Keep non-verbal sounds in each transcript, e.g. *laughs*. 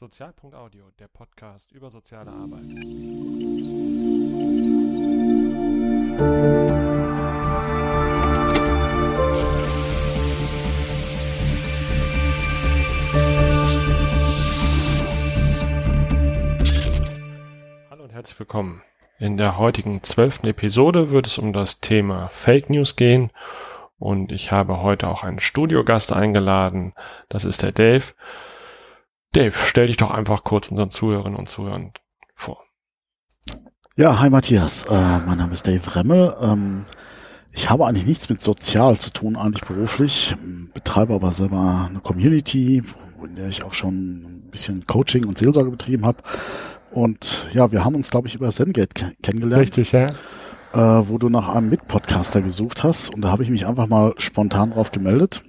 Sozial.audio, der Podcast über soziale Arbeit. Hallo und herzlich willkommen. In der heutigen zwölften Episode wird es um das Thema Fake News gehen und ich habe heute auch einen Studiogast eingeladen. Das ist der Dave. Dave, stell dich doch einfach kurz unseren Zuhörerinnen und Zuhörern vor. Ja, hi Matthias. Äh, mein Name ist Dave Remmel. Ähm, ich habe eigentlich nichts mit sozial zu tun, eigentlich beruflich. Betreibe aber selber eine Community, in der ich auch schon ein bisschen Coaching und Seelsorge betrieben habe. Und ja, wir haben uns, glaube ich, über Zengate ke kennengelernt. Richtig, ja. Äh, wo du nach einem Mitpodcaster gesucht hast. Und da habe ich mich einfach mal spontan drauf gemeldet,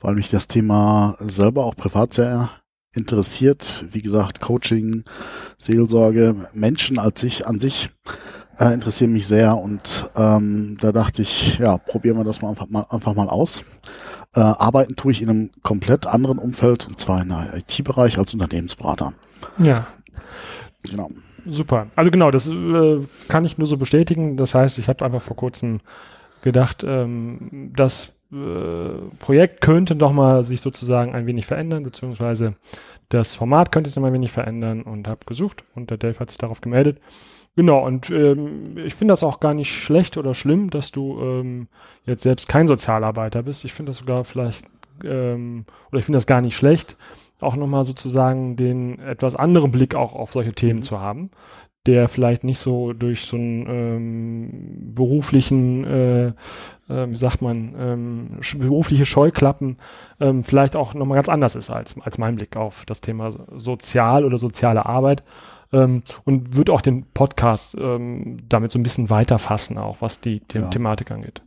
weil mich das Thema selber auch privat sehr interessiert. Wie gesagt, Coaching, Seelsorge, Menschen als sich an sich äh, interessieren mich sehr und ähm, da dachte ich, ja, probieren wir das mal einfach mal, einfach mal aus. Äh, arbeiten tue ich in einem komplett anderen Umfeld und zwar in der IT-Bereich als Unternehmensberater. Ja. Genau. Super. Also genau, das äh, kann ich nur so bestätigen. Das heißt, ich habe einfach vor kurzem gedacht, ähm, das äh, Projekt könnte doch mal sich sozusagen ein wenig verändern, beziehungsweise das Format könnte sich noch mal ein wenig verändern und habe gesucht und der Dave hat sich darauf gemeldet. Genau, und ähm, ich finde das auch gar nicht schlecht oder schlimm, dass du ähm, jetzt selbst kein Sozialarbeiter bist. Ich finde das sogar vielleicht, ähm, oder ich finde das gar nicht schlecht, auch nochmal sozusagen den etwas anderen Blick auch auf solche Themen mhm. zu haben, der vielleicht nicht so durch so einen ähm, beruflichen, äh, äh, wie sagt man, ähm, berufliche Scheuklappen ähm, vielleicht auch nochmal ganz anders ist als, als mein Blick auf das Thema Sozial oder soziale Arbeit ähm, und würde auch den Podcast ähm, damit so ein bisschen weiter fassen, auch was die The ja. Thematik angeht.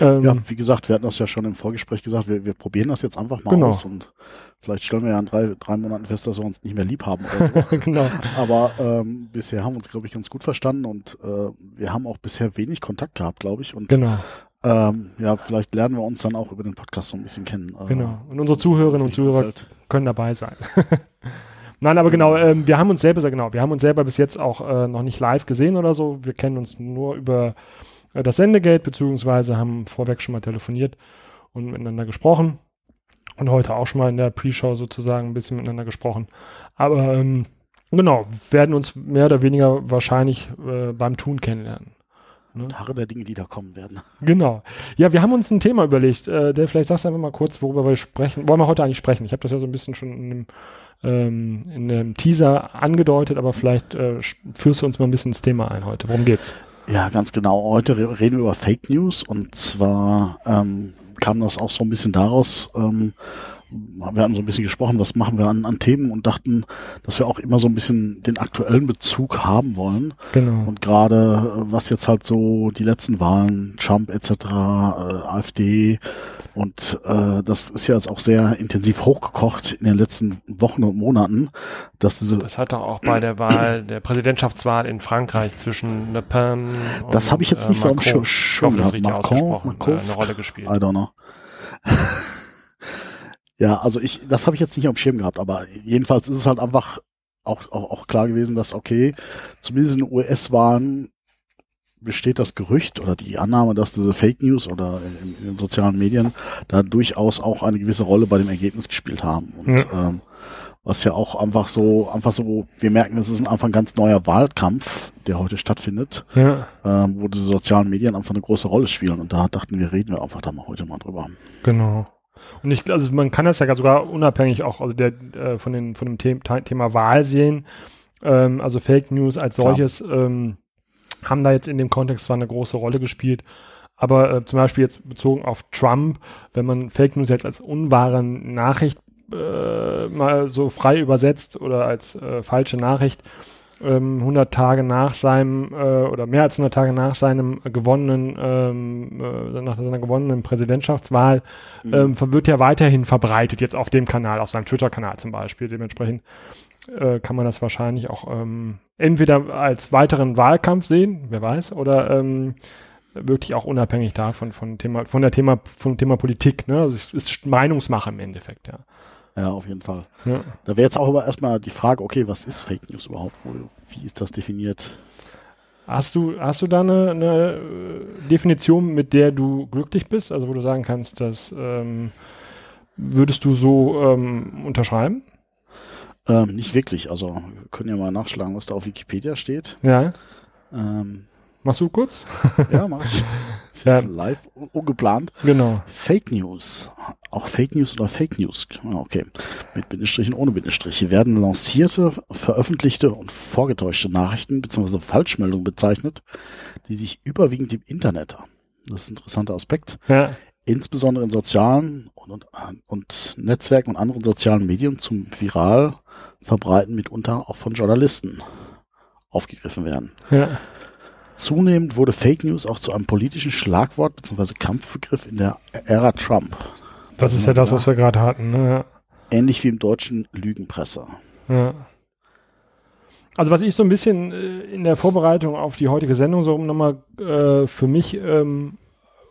Ähm, ja, wie gesagt, wir hatten das ja schon im Vorgespräch gesagt, wir, wir probieren das jetzt einfach mal genau. aus und vielleicht stellen wir ja in drei, drei Monaten fest, dass wir uns nicht mehr lieb haben. So. *laughs* genau. Aber ähm, bisher haben wir uns, glaube ich, ganz gut verstanden und äh, wir haben auch bisher wenig Kontakt gehabt, glaube ich. Und genau. Ähm, ja, vielleicht lernen wir uns dann auch über den Podcast so ein bisschen kennen. Äh, genau. Und unsere Zuhörerinnen und Zuhörer können dabei sein. *laughs* Nein, aber genau, ähm, wir haben uns selber, genau, wir haben uns selber bis jetzt auch äh, noch nicht live gesehen oder so. Wir kennen uns nur über äh, das Sendegate, beziehungsweise haben vorweg schon mal telefoniert und miteinander gesprochen. Und heute auch schon mal in der Pre-Show sozusagen ein bisschen miteinander gesprochen. Aber ähm, genau, werden uns mehr oder weniger wahrscheinlich äh, beim Tun kennenlernen. Ne? Haare der Dinge, die da kommen werden. *laughs* Genau. Ja, wir haben uns ein Thema überlegt. Äh, der vielleicht sagst du einfach mal kurz, worüber wir sprechen. Wollen wir heute eigentlich sprechen? Ich habe das ja so ein bisschen schon in dem ähm, in einem Teaser angedeutet, aber vielleicht äh, führst du uns mal ein bisschen ins Thema ein heute. Worum geht's? Ja, ganz genau. Heute reden wir über Fake News und zwar ähm, kam das auch so ein bisschen daraus, ähm, wir hatten so ein bisschen gesprochen, was machen wir an, an Themen und dachten, dass wir auch immer so ein bisschen den aktuellen Bezug haben wollen. Genau. Und gerade was jetzt halt so die letzten Wahlen, Trump etc., äh, AfD und äh, das ist ja jetzt auch sehr intensiv hochgekocht in den letzten Wochen und Monaten, dass diese Das hat doch auch bei der Wahl, *clears throat* der Präsidentschaftswahl in Frankreich zwischen Le Pen und Das habe ich jetzt nicht äh, Macron, so am Schirm gehabt. Macron, Macron, äh, eine Rolle gespielt. I don't know. Ja, also ich, das habe ich jetzt nicht am Schirm gehabt, aber jedenfalls ist es halt einfach auch, auch, auch klar gewesen, dass okay, zumindest in US-Wahlen besteht das Gerücht oder die Annahme, dass diese Fake News oder in, in, den sozialen Medien da durchaus auch eine gewisse Rolle bei dem Ergebnis gespielt haben. Und ja. ähm, was ja auch einfach so, einfach so, wir merken, es ist einfach ein ganz neuer Wahlkampf, der heute stattfindet, ja. ähm, wo diese sozialen Medien einfach eine große Rolle spielen. Und da dachten wir, reden wir einfach da mal heute mal drüber. Genau. Und ich, also man kann das ja sogar unabhängig auch also der, äh, von, den, von dem The Thema Wahl sehen. Ähm, also Fake News als solches ähm, haben da jetzt in dem Kontext zwar eine große Rolle gespielt, aber äh, zum Beispiel jetzt bezogen auf Trump, wenn man Fake News jetzt als unwahre Nachricht äh, mal so frei übersetzt oder als äh, falsche Nachricht, ähm, 100 Tage nach seinem äh, oder mehr als 100 Tage nach seinem gewonnenen ähm, äh, nach seiner gewonnenen Präsidentschaftswahl mhm. ähm, wird ja weiterhin verbreitet jetzt auf dem Kanal, auf seinem Twitter-Kanal zum Beispiel. Dementsprechend äh, kann man das wahrscheinlich auch ähm, entweder als weiteren Wahlkampf sehen, wer weiß, oder ähm, wirklich auch unabhängig davon von Thema von der Thema vom Thema Politik. Ne? Also es ist Meinungsmache im Endeffekt, ja. Ja, auf jeden Fall. Ja. Da wäre jetzt auch aber erstmal die Frage, okay, was ist Fake News überhaupt? Wie ist das definiert? Hast du, hast du da eine, eine äh, Definition, mit der du glücklich bist? Also wo du sagen kannst, dass ähm, würdest du so ähm, unterschreiben? Ähm, nicht wirklich. Also wir können ja mal nachschlagen, was da auf Wikipedia steht. Ja. Ähm, Machst du kurz? ja, mach ich. *laughs* Ist jetzt live, ungeplant. Genau. Fake News. Auch Fake News oder Fake News. Ah, Okay. Mit Bindestrichen, ohne Bindestriche werden lancierte, veröffentlichte und vorgetäuschte Nachrichten bzw. Falschmeldungen bezeichnet, die sich überwiegend im Internet, das ist ein interessanter Aspekt, Ja. insbesondere in sozialen und, und, und Netzwerken und anderen sozialen Medien zum viral verbreiten, mitunter auch von Journalisten aufgegriffen werden. Ja. Zunehmend wurde Fake News auch zu einem politischen Schlagwort bzw. Kampfbegriff in der Ära Trump. Das ist ja das, was wir gerade hatten. Ne? Ähnlich wie im deutschen Lügenpresse. Ja. Also was ich so ein bisschen äh, in der Vorbereitung auf die heutige Sendung so nochmal äh, für mich ähm,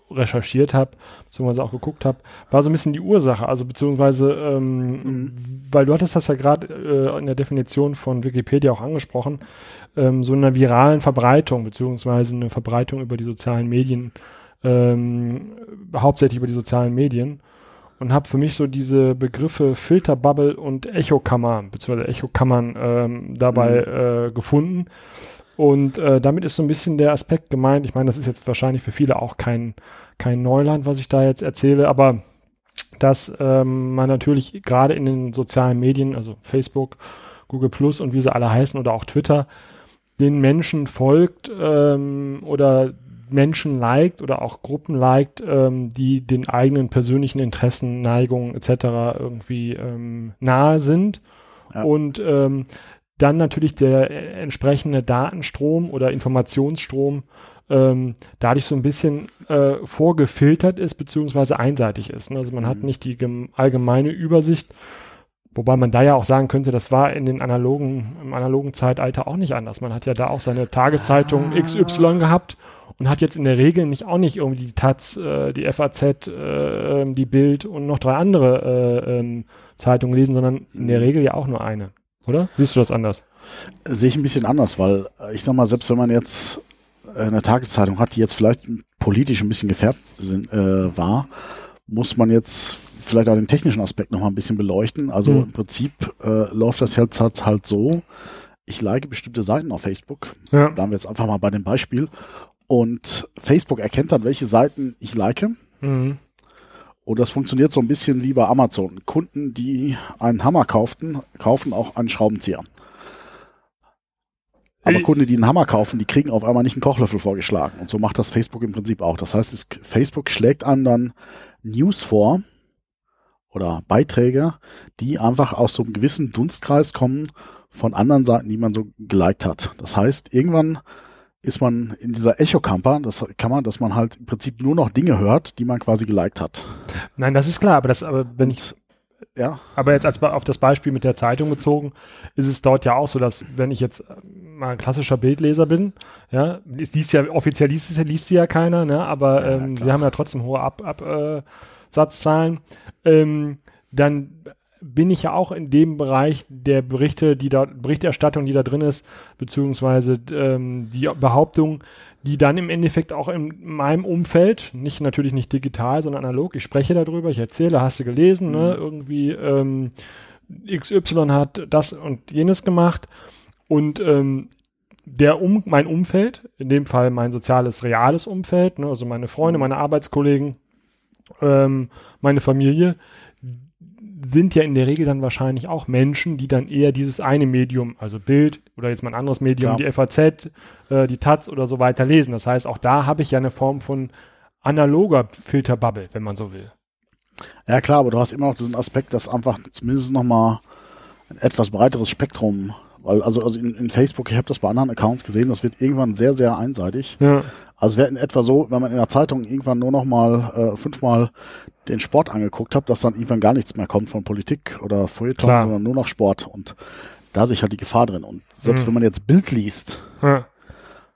recherchiert habe, beziehungsweise auch geguckt habe, war so ein bisschen die Ursache. Also beziehungsweise, ähm, weil du hattest das ja gerade äh, in der Definition von Wikipedia auch angesprochen, ähm, so einer viralen Verbreitung, beziehungsweise eine Verbreitung über die sozialen Medien, ähm, hauptsächlich über die sozialen Medien und habe für mich so diese Begriffe Filterbubble und Echokammer, beziehungsweise Echokammern ähm, dabei äh, gefunden. Und äh, damit ist so ein bisschen der Aspekt gemeint. Ich meine, das ist jetzt wahrscheinlich für viele auch kein, kein Neuland, was ich da jetzt erzähle, aber dass ähm, man natürlich gerade in den sozialen Medien, also Facebook, Google Plus und wie sie alle heißen oder auch Twitter, den Menschen folgt ähm, oder Menschen liked oder auch Gruppen liked, ähm, die den eigenen persönlichen Interessen, Neigungen etc. irgendwie ähm, nahe sind. Ja. Und ähm, dann natürlich der äh, entsprechende Datenstrom oder Informationsstrom ähm, dadurch so ein bisschen äh, vorgefiltert ist beziehungsweise einseitig ist. Ne? Also man hat Mhm. nicht die gem- allgemeine Übersicht, wobei man da ja auch sagen könnte, das war in den analogen, im analogen Zeitalter auch nicht anders. Man hat ja da auch seine Tageszeitung Ah. XY gehabt und hat jetzt in der Regel nicht auch nicht irgendwie die Taz, äh, die FAZ, äh, ähm, die Bild und noch drei andere äh, ähm, Zeitungen gelesen, sondern in der Mhm. Regel ja auch nur eine. Oder? Siehst du das anders? Sehe ich ein bisschen anders, weil äh, ich sag mal, selbst wenn man jetzt äh, eine Tageszeitung hat, die jetzt vielleicht politisch ein bisschen gefärbt sind, äh, war, muss man jetzt vielleicht auch den technischen Aspekt noch mal ein bisschen beleuchten. Also Mhm. im Prinzip äh, läuft das jetzt halt, halt so, ich like bestimmte Seiten auf Facebook, Ja. bleiben wir jetzt einfach mal bei dem Beispiel, und Facebook erkennt dann, welche Seiten ich like. Mhm. Und das funktioniert so ein bisschen wie bei Amazon. Kunden, die einen Hammer kauften, kaufen auch einen Schraubenzieher. Aber Äh. Kunden, die einen Hammer kaufen, die kriegen auf einmal nicht einen Kochlöffel vorgeschlagen. Und so macht das Facebook im Prinzip auch. Das heißt, es, Facebook schlägt einem dann News vor oder Beiträge, die einfach aus so einem gewissen Dunstkreis kommen von anderen Seiten, die man so geliked hat. Das heißt, irgendwann ist man in dieser Echo-Kamper, das kann man, dass man halt im Prinzip nur noch Dinge hört, die man quasi geliked hat. Nein, das ist klar, aber das, aber wenn ich, Ja, aber jetzt als auf das Beispiel mit der Zeitung bezogen, ist es dort ja auch so, dass wenn ich jetzt mal ein klassischer Bildleser bin, ja, es liest ja offiziell liest, liest sie ja keiner, ne, aber Ja, ähm, sie haben ja trotzdem hohe Ab, Ab, äh, Satzzahlen, ähm, dann bin ich ja auch in dem Bereich der Berichte, die da, Berichterstattung, die da drin ist, beziehungsweise ähm, die Behauptung, die dann im Endeffekt auch in meinem Umfeld, nicht natürlich nicht digital, sondern analog, ich spreche darüber, ich erzähle, hast du gelesen, ne, Mhm. irgendwie ähm, XY hat das und jenes gemacht und ähm, der um mein Umfeld, in dem Fall mein soziales, reales Umfeld, ne, also meine Freunde, Mhm. meine Arbeitskollegen, ähm, meine Familie, sind ja in der Regel dann wahrscheinlich auch Menschen, die dann eher dieses eine Medium, also Bild oder jetzt mal ein anderes Medium, Klar. die FAZ, äh, die Taz oder so weiter lesen. Das heißt, auch da habe ich ja eine Form von analoger Filterbubble, wenn man so will. Ja klar, aber du hast immer noch diesen Aspekt, dass einfach zumindest nochmal ein etwas breiteres Spektrum, weil also, also in, in Facebook, ich habe das bei anderen Accounts gesehen, das wird irgendwann sehr, sehr einseitig. Ja, Also wäre in etwa so, wenn man in der Zeitung irgendwann nur noch mal äh, fünfmal den Sport angeguckt hat, dass dann irgendwann gar nichts mehr kommt von Politik oder Feuilleton, Klar. sondern nur noch Sport. Und da sehe ich halt die Gefahr drin. Und selbst Mhm. wenn man jetzt Bild liest, ja,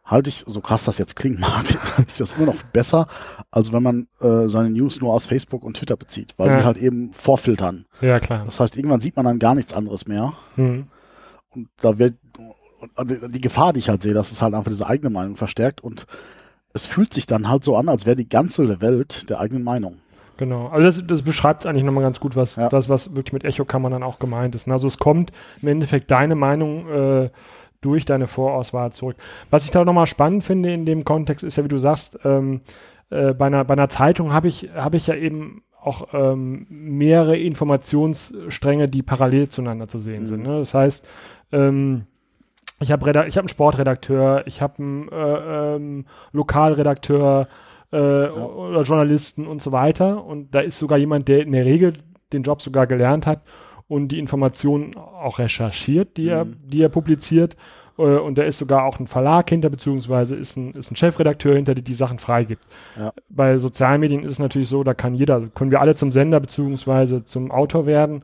halte ich, so krass das jetzt klingt mag, *laughs* halte ich das immer noch besser, als wenn man äh, seine News nur aus Facebook und Twitter bezieht, weil Ja. die halt eben vorfiltern. Ja, klar. Das heißt, irgendwann sieht man dann gar nichts anderes mehr. Mhm. Und da wird die Gefahr, die ich halt sehe, dass es halt einfach diese eigene Meinung verstärkt und es fühlt sich dann halt so an, als wäre die ganze Welt der eigenen Meinung. Genau. Also das, das beschreibt eigentlich nochmal ganz gut, was, Ja. was, was wirklich mit Echokammern dann auch gemeint ist. Also es kommt im Endeffekt deine Meinung äh, durch deine Vorauswahl zurück. Was ich da nochmal spannend finde in dem Kontext ist ja, wie du sagst, ähm, äh, bei, einer, bei einer Zeitung habe ich, habe ich ja eben auch ähm, mehrere Informationsstränge, die parallel zueinander zu sehen Mhm. sind. Ne? Das heißt, ähm, ich habe hab einen Sportredakteur, ich habe einen äh, ähm, Lokalredakteur äh, oder Journalisten und so weiter. Und da ist sogar jemand, der in der Regel den Job sogar gelernt hat und die Informationen auch recherchiert, die, er, Mhm. die er publiziert. Äh, und da ist sogar auch ein Verlag hinter, beziehungsweise ist ein, ist ein Chefredakteur hinter, der die Sachen freigibt. Ja. Bei Sozialmedien ist es natürlich so, da kann jeder, können wir alle zum Sender beziehungsweise zum Autor werden.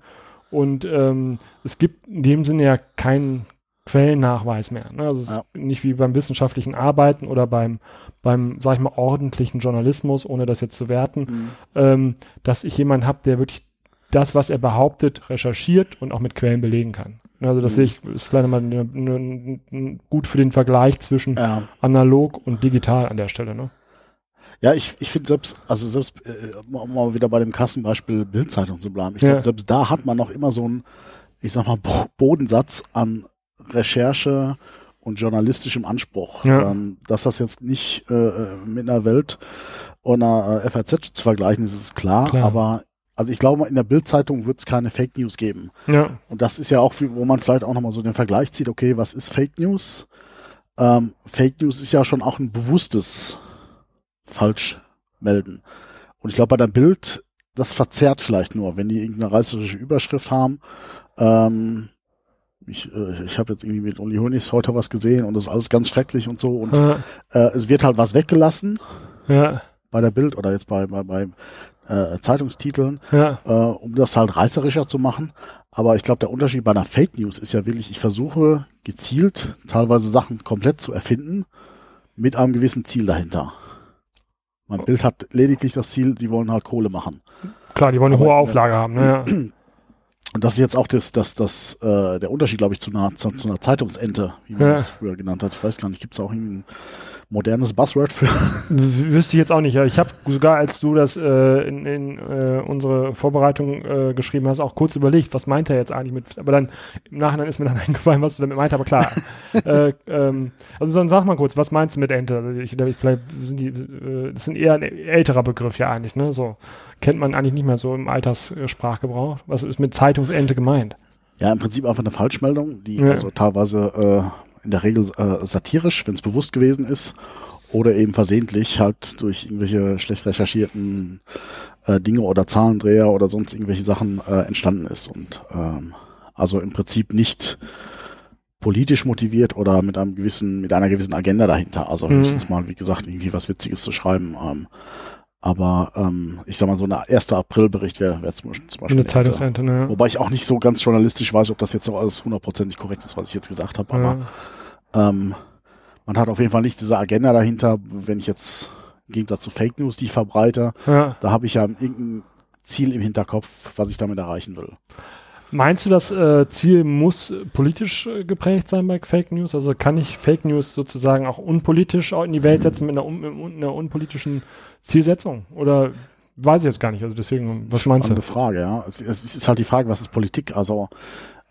Und ähm, es gibt in dem Sinne ja keinen Quellennachweis mehr. Ne? Also es Ja. ist nicht wie beim wissenschaftlichen Arbeiten oder beim, beim, sag ich mal, ordentlichen Journalismus, ohne das jetzt zu werten, ähm, dass ich jemanden habe, der wirklich das, was er behauptet, recherchiert und auch mit Quellen belegen kann. Also das Mhm. sehe ich, ist vielleicht mal ne, ne, ne, gut für den Vergleich zwischen Ja. analog und digital an der Stelle. Ne? Ja, ich, ich finde selbst, also selbst, äh, um mal wieder bei dem Kassenbeispiel Bildzeitung zu bleiben, ich Ja. glaube, selbst da hat man noch immer so einen, ich sag mal, Bo Bodensatz an Recherche und journalistischem Anspruch. Ja. Ähm, dass das jetzt nicht äh, mit einer Welt und einer äh, FAZ zu vergleichen ist, ist klar, Klar. aber also ich glaube, in der Bildzeitung wird es keine Fake News geben. Ja, Und das ist ja auch, wo man vielleicht auch nochmal so den Vergleich zieht, okay, was ist Fake News? Ähm, Fake News ist ja schon auch ein bewusstes Falschmelden. Und ich glaube, bei der Bild, das verzerrt vielleicht nur, wenn die irgendeine reißerische Überschrift haben. Ähm, ich äh, ich habe jetzt irgendwie mit Uli Hoeneß heute was gesehen und das ist alles ganz schrecklich und so. Und ja, äh, es wird halt was weggelassen ja, bei der Bild oder jetzt bei, bei, bei äh, Zeitungstiteln ja, äh, um das halt reißerischer zu machen. Aber ich glaube, der Unterschied bei einer Fake News ist ja wirklich, ich versuche gezielt teilweise Sachen komplett zu erfinden mit einem gewissen Ziel dahinter. Mein Bild hat lediglich das Ziel, die wollen halt Kohle machen. klar, die wollen eine Aber, hohe Auflage haben. Ne? *clears throat* Und das ist jetzt auch das, das, das, äh, der Unterschied, glaube ich, zu einer, zu, zu einer Zeitungsente, wie man Ja. das früher genannt hat. Ich weiß gar nicht, gibt es auch ein modernes Buzzword für? Wüsste ich jetzt auch nicht. Ja. Ich habe sogar, als du das äh, in, in äh, unsere Vorbereitung äh, geschrieben hast, auch kurz überlegt, was meint er jetzt eigentlich mit. Aber dann im Nachhinein ist mir dann *laughs* eingefallen, was du damit meint. Aber klar. *laughs* äh, ähm, also dann sag mal kurz, was meinst du mit Ente? Also ich, ich, vielleicht sind die, äh, das ist eher ein älterer Begriff ja eigentlich. Ne, so kennt man eigentlich nicht mehr so im Alterssprachgebrauch. Was ist mit Zeitungsente gemeint? Ja, im Prinzip einfach eine Falschmeldung, die Ja. also teilweise äh, in der Regel äh, satirisch, wenn es bewusst gewesen ist, oder eben versehentlich halt durch irgendwelche schlecht recherchierten äh, Dinge oder Zahlendreher oder sonst irgendwelche Sachen äh, entstanden ist. Und ähm, also im Prinzip nicht politisch motiviert oder mit einem gewissen, mit einer gewissen Agenda dahinter. Also Mhm. höchstens mal, wie gesagt, irgendwie was Witziges zu schreiben. Ähm, aber ähm, ich sag mal, so ein 1. April-Bericht wäre wär zum, zum Beispiel Eine eine Ente. Zeitungsente, ne? Wobei ich auch nicht so ganz journalistisch weiß, ob das jetzt so alles hundertprozentig korrekt ist, was ich jetzt gesagt habe. Aber ähm, man hat auf jeden Fall nicht diese Agenda dahinter, wenn ich jetzt im Gegensatz zu Fake News, die ich verbreite, ja. ja. da habe ich ja irgendein Ziel im Hinterkopf, was ich damit erreichen will. Meinst du, das äh, Ziel muss politisch äh, geprägt sein bei Fake News? Also kann ich Fake News sozusagen auch unpolitisch in die Welt setzen mit einer, un mit einer unpolitischen Zielsetzung? Oder weiß ich jetzt gar nicht. Also deswegen, was meinst du? Spannende Frage, ja. Es, es ist halt die Frage, was ist Politik? Also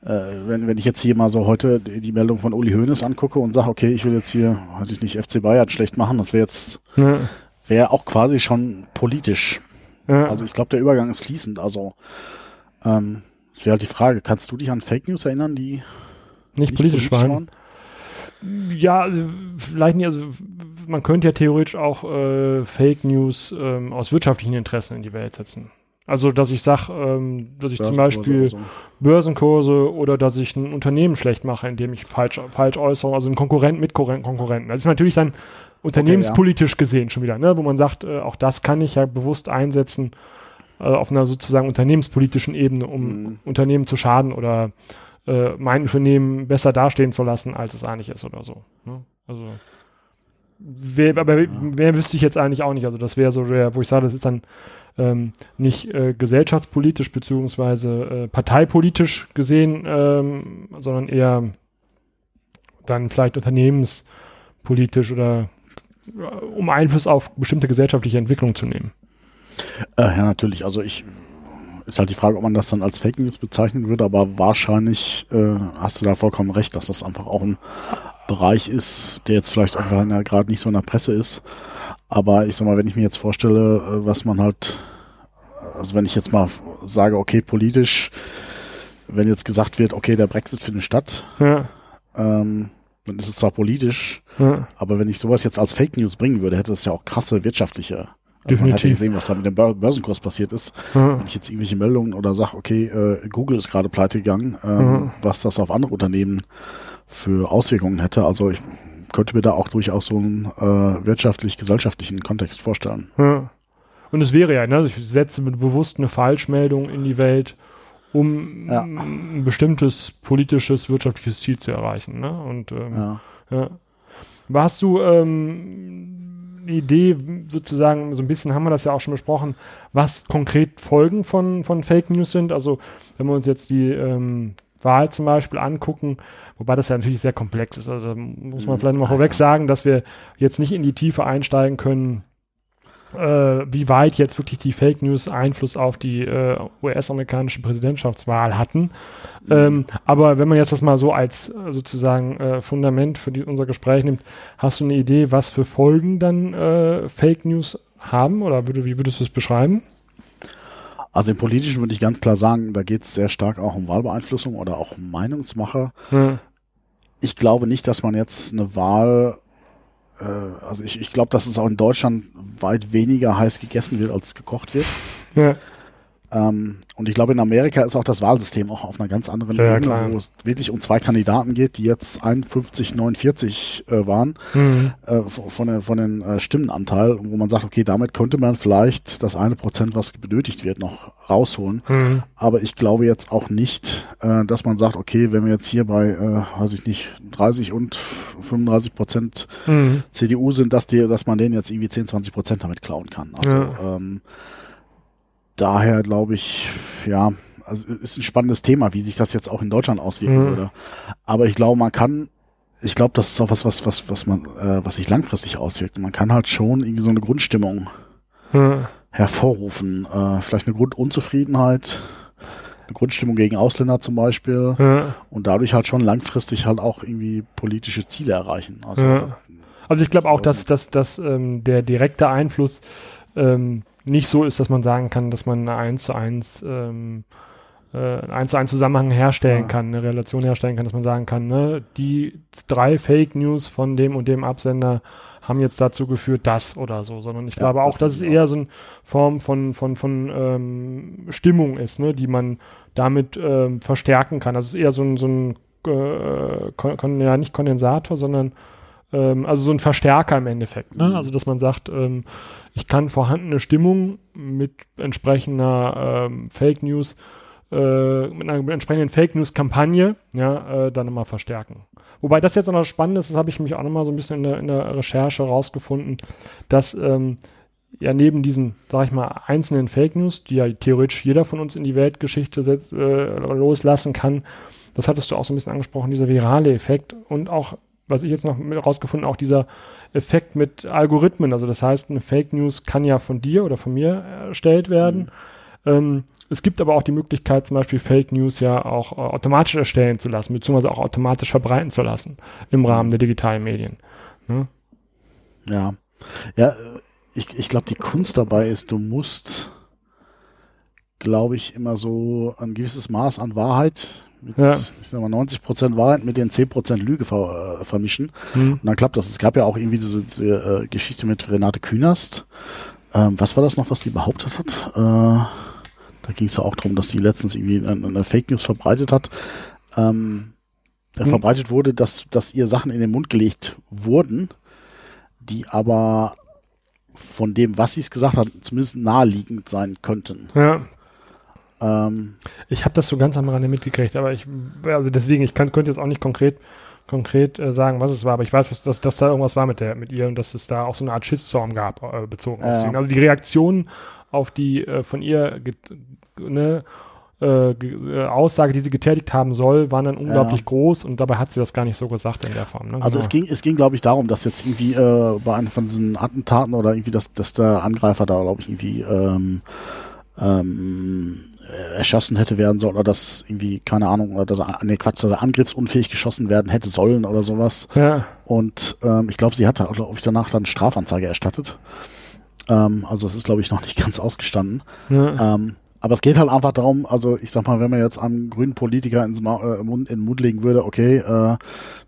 äh, wenn, wenn ich jetzt hier mal so heute die, die Meldung von Uli Hoeneß angucke und sage, okay, ich will jetzt hier, weiß ich nicht, FC Bayern schlecht machen, das wäre jetzt, Ja, wäre auch quasi schon politisch. ja. Also ich glaube, der Übergang ist fließend. Also ähm, es wäre halt die Frage, kannst du dich an Fake News erinnern, die nicht, politisch waren. Ja, äh, vielleicht nicht. Also man könnte ja theoretisch auch äh, Fake News ähm, aus wirtschaftlichen Interessen in die Welt setzen. Also dass ich sage, ähm, dass ich zum Beispiel Börsenkurse oder Börsenkurse oder dass ich ein Unternehmen schlecht mache, indem ich falsch, falsch äußere, also ein Konkurrent mit Konkurrenten. Das ist natürlich dann unternehmenspolitisch gesehen schon wieder, ne? wo man sagt, äh, auch das kann ich ja bewusst einsetzen äh, auf einer sozusagen unternehmenspolitischen Ebene, um Mhm. Unternehmen zu schaden oder äh, mein Unternehmen besser dastehen zu lassen, als es eigentlich ist oder so. Ne? Also wer, aber ja. mehr wüsste ich jetzt eigentlich auch nicht. Also das wäre so der, wo ich sage, das ist dann ähm, nicht äh, gesellschaftspolitisch beziehungsweise äh, parteipolitisch gesehen, ähm, sondern eher dann vielleicht unternehmenspolitisch oder äh, um Einfluss auf bestimmte gesellschaftliche Entwicklungen zu nehmen. Äh, ja, natürlich. Also ich ist halt die Frage, ob man das dann als Fake News bezeichnen würde, aber wahrscheinlich äh, hast du da vollkommen recht, dass das einfach auch ein Bereich ist, der jetzt vielleicht einfach gerade nicht so in der Presse ist. Aber ich sag mal, wenn ich mir jetzt vorstelle, äh, was man halt, also wenn ich jetzt mal sage, okay, politisch, wenn jetzt gesagt wird, okay, der Brexit findet statt, ja. ähm, dann ist es zwar politisch, ja. aber wenn ich sowas jetzt als Fake News bringen würde, hätte es ja auch krasse wirtschaftliche Definitiv. Man hat ja gesehen, was da mit dem Börsenkurs passiert ist. Mhm. Wenn ich jetzt irgendwelche Meldungen oder sage, okay, äh, Google ist gerade pleite gegangen, ähm, mhm. was das auf andere Unternehmen für Auswirkungen hätte. Also ich könnte mir da auch durchaus so einen äh, wirtschaftlich-gesellschaftlichen Kontext vorstellen. Ja. Und es wäre ja, ne, ich setze mit bewusst eine Falschmeldung in die Welt, um ja. ein bestimmtes politisches, wirtschaftliches Ziel zu erreichen. Ne? Und ähm, ja. ja. Warst du ähm, Idee, sozusagen, so ein bisschen haben wir das ja auch schon besprochen, was konkret Folgen von, von Fake News sind. Also wenn wir uns jetzt die ähm, Wahl zum Beispiel angucken, wobei das ja natürlich sehr komplex ist. Also muss man mhm. vielleicht mal vorweg sagen, dass wir jetzt nicht in die Tiefe einsteigen können, wie weit jetzt wirklich die Fake News Einfluss auf die äh, US-amerikanische Präsidentschaftswahl hatten. Mhm. Ähm, aber wenn man jetzt das mal so als äh, sozusagen äh, Fundament für die, unser Gespräch nimmt, hast du eine Idee, was für Folgen dann äh, Fake News haben oder würde, wie würdest du es beschreiben? Also im Politischen würde ich ganz klar sagen, da geht es sehr stark auch um Wahlbeeinflussung oder auch um Meinungsmache. Hm. Ich glaube nicht, dass man jetzt eine Wahl äh, also ich, ich glaube, dass es auch in Deutschland weit weniger heiß gegessen wird, als gekocht wird. Ja. Ähm, und ich glaube, in Amerika ist auch das Wahlsystem auch auf einer ganz anderen ja, Ebene, klar. wo es wirklich um zwei Kandidaten geht, die jetzt 51, 49 äh, waren mhm. äh, von, von den äh, Stimmenanteil, wo man sagt, okay, damit könnte man vielleicht das eine Prozent, was benötigt wird, noch rausholen. Mhm. Aber ich glaube jetzt auch nicht, äh, dass man sagt, okay, wenn wir jetzt hier bei, äh, weiß ich nicht, 30 und 35 Prozent mhm. CDU sind, dass, die, dass man denen jetzt irgendwie 10, 20 Prozent damit klauen kann. Also ja. ähm, daher glaube ich, ja, also ist ein spannendes Thema, wie sich das jetzt auch in Deutschland auswirken mhm. würde. Aber ich glaube, man kann, ich glaube, das ist auch was, was, was, was man, äh, was sich langfristig auswirkt. Man kann halt schon irgendwie so eine Grundstimmung mhm. hervorrufen. Äh, vielleicht eine Grundunzufriedenheit, eine Grundstimmung gegen Ausländer zum Beispiel. Mhm. Und dadurch halt schon langfristig halt auch irgendwie politische Ziele erreichen. Also, also ich glaube auch, dass, dass, dass ähm, der direkte Einfluss ähm, nicht so ist, dass man sagen kann, dass man eine 1 zu 1 ähm, äh, 1 zu 1 Zusammenhang herstellen ja. kann, eine Relation herstellen kann, dass man sagen kann, ne, die drei Fake News von dem und dem Absender haben jetzt dazu geführt, das oder so, sondern ich ja, glaube auch, das dass es eher so eine Form von, von, von ähm, Stimmung ist, ne, die man damit ähm, verstärken kann. Also es ist eher so ein, so ein äh, ja, nicht Kondensator, sondern ähm, also so ein Verstärker im Endeffekt. Ne? Mhm. Also dass man sagt, ähm, ich kann vorhandene Stimmung mit entsprechender ähm, Fake News, äh, mit einer entsprechenden Fake News Kampagne, ja, äh, dann nochmal verstärken. Wobei das jetzt auch noch spannend ist, das habe ich mich auch nochmal so ein bisschen in der, in der Recherche rausgefunden, dass ähm, ja neben diesen, sag ich mal, einzelnen Fake News, die ja theoretisch jeder von uns in die Weltgeschichte setz, äh, loslassen kann, das hattest du auch so ein bisschen angesprochen, dieser virale Effekt und auch, was ich jetzt noch rausgefunden, auch dieser Effekt mit Algorithmen. Also das heißt, eine Fake News kann ja von dir oder von mir erstellt werden. Mhm. Ähm, es gibt aber auch die Möglichkeit, zum Beispiel Fake News ja auch äh, automatisch erstellen zu lassen, beziehungsweise auch automatisch verbreiten zu lassen im Rahmen der digitalen Medien. Ne? Ja. Ja, ich, ich glaube, die Kunst dabei ist, du musst, glaube ich, immer so ein gewisses Maß an Wahrheit mit, ja. ich sag mal, 90 Prozent Wahrheit mit den 10 Prozent Lüge ver, äh, vermischen. Mhm. Und dann klappt das. Es gab ja auch irgendwie diese, diese äh, Geschichte mit Renate Künast. Ähm, was war das noch, was die behauptet hat? Äh, da ging es ja auch darum, dass die letztens irgendwie eine, eine Fake News verbreitet hat. Ähm, mhm. Verbreitet wurde, dass, dass ihr Sachen in den Mund gelegt wurden, die aber von dem, was sie es gesagt hat, zumindest naheliegend sein könnten. Ja, ähm, ich habe das so ganz am Rande mitgekriegt, aber ich, also deswegen, ich kann, könnte jetzt auch nicht konkret konkret äh, sagen, was es war, aber ich weiß, dass, dass, dass da irgendwas war mit der, mit ihr und dass es da auch so eine Art Shitstorm gab, äh, bezogen auf Ja. sie. Also die Reaktionen auf die äh, von ihr ne, äh, äh, Aussage, die sie getätigt haben soll, waren dann unglaublich groß und dabei hat sie das gar nicht so gesagt in der Form. Ne? Also Genau. es ging, es ging, glaube ich, darum, dass jetzt irgendwie äh, bei einem von diesen Attentaten oder irgendwie, dass, dass der Angreifer da, glaube ich, irgendwie ähm, ähm, äh, erschossen hätte werden sollen oder dass irgendwie, keine Ahnung, oder dass er, nee, Quatsch, dass er angriffsunfähig geschossen werden hätte sollen oder sowas. ja, Und ähm, ich glaube, sie hatte, glaube ich, danach dann Strafanzeige erstattet. Ähm, also es ist, glaube ich, noch nicht *laughs* ganz ausgestanden. ja, Ähm, aber es geht halt einfach darum, also ich sag mal, wenn man jetzt einem grünen Politiker ins Ma äh, in den Mund legen würde, okay, äh,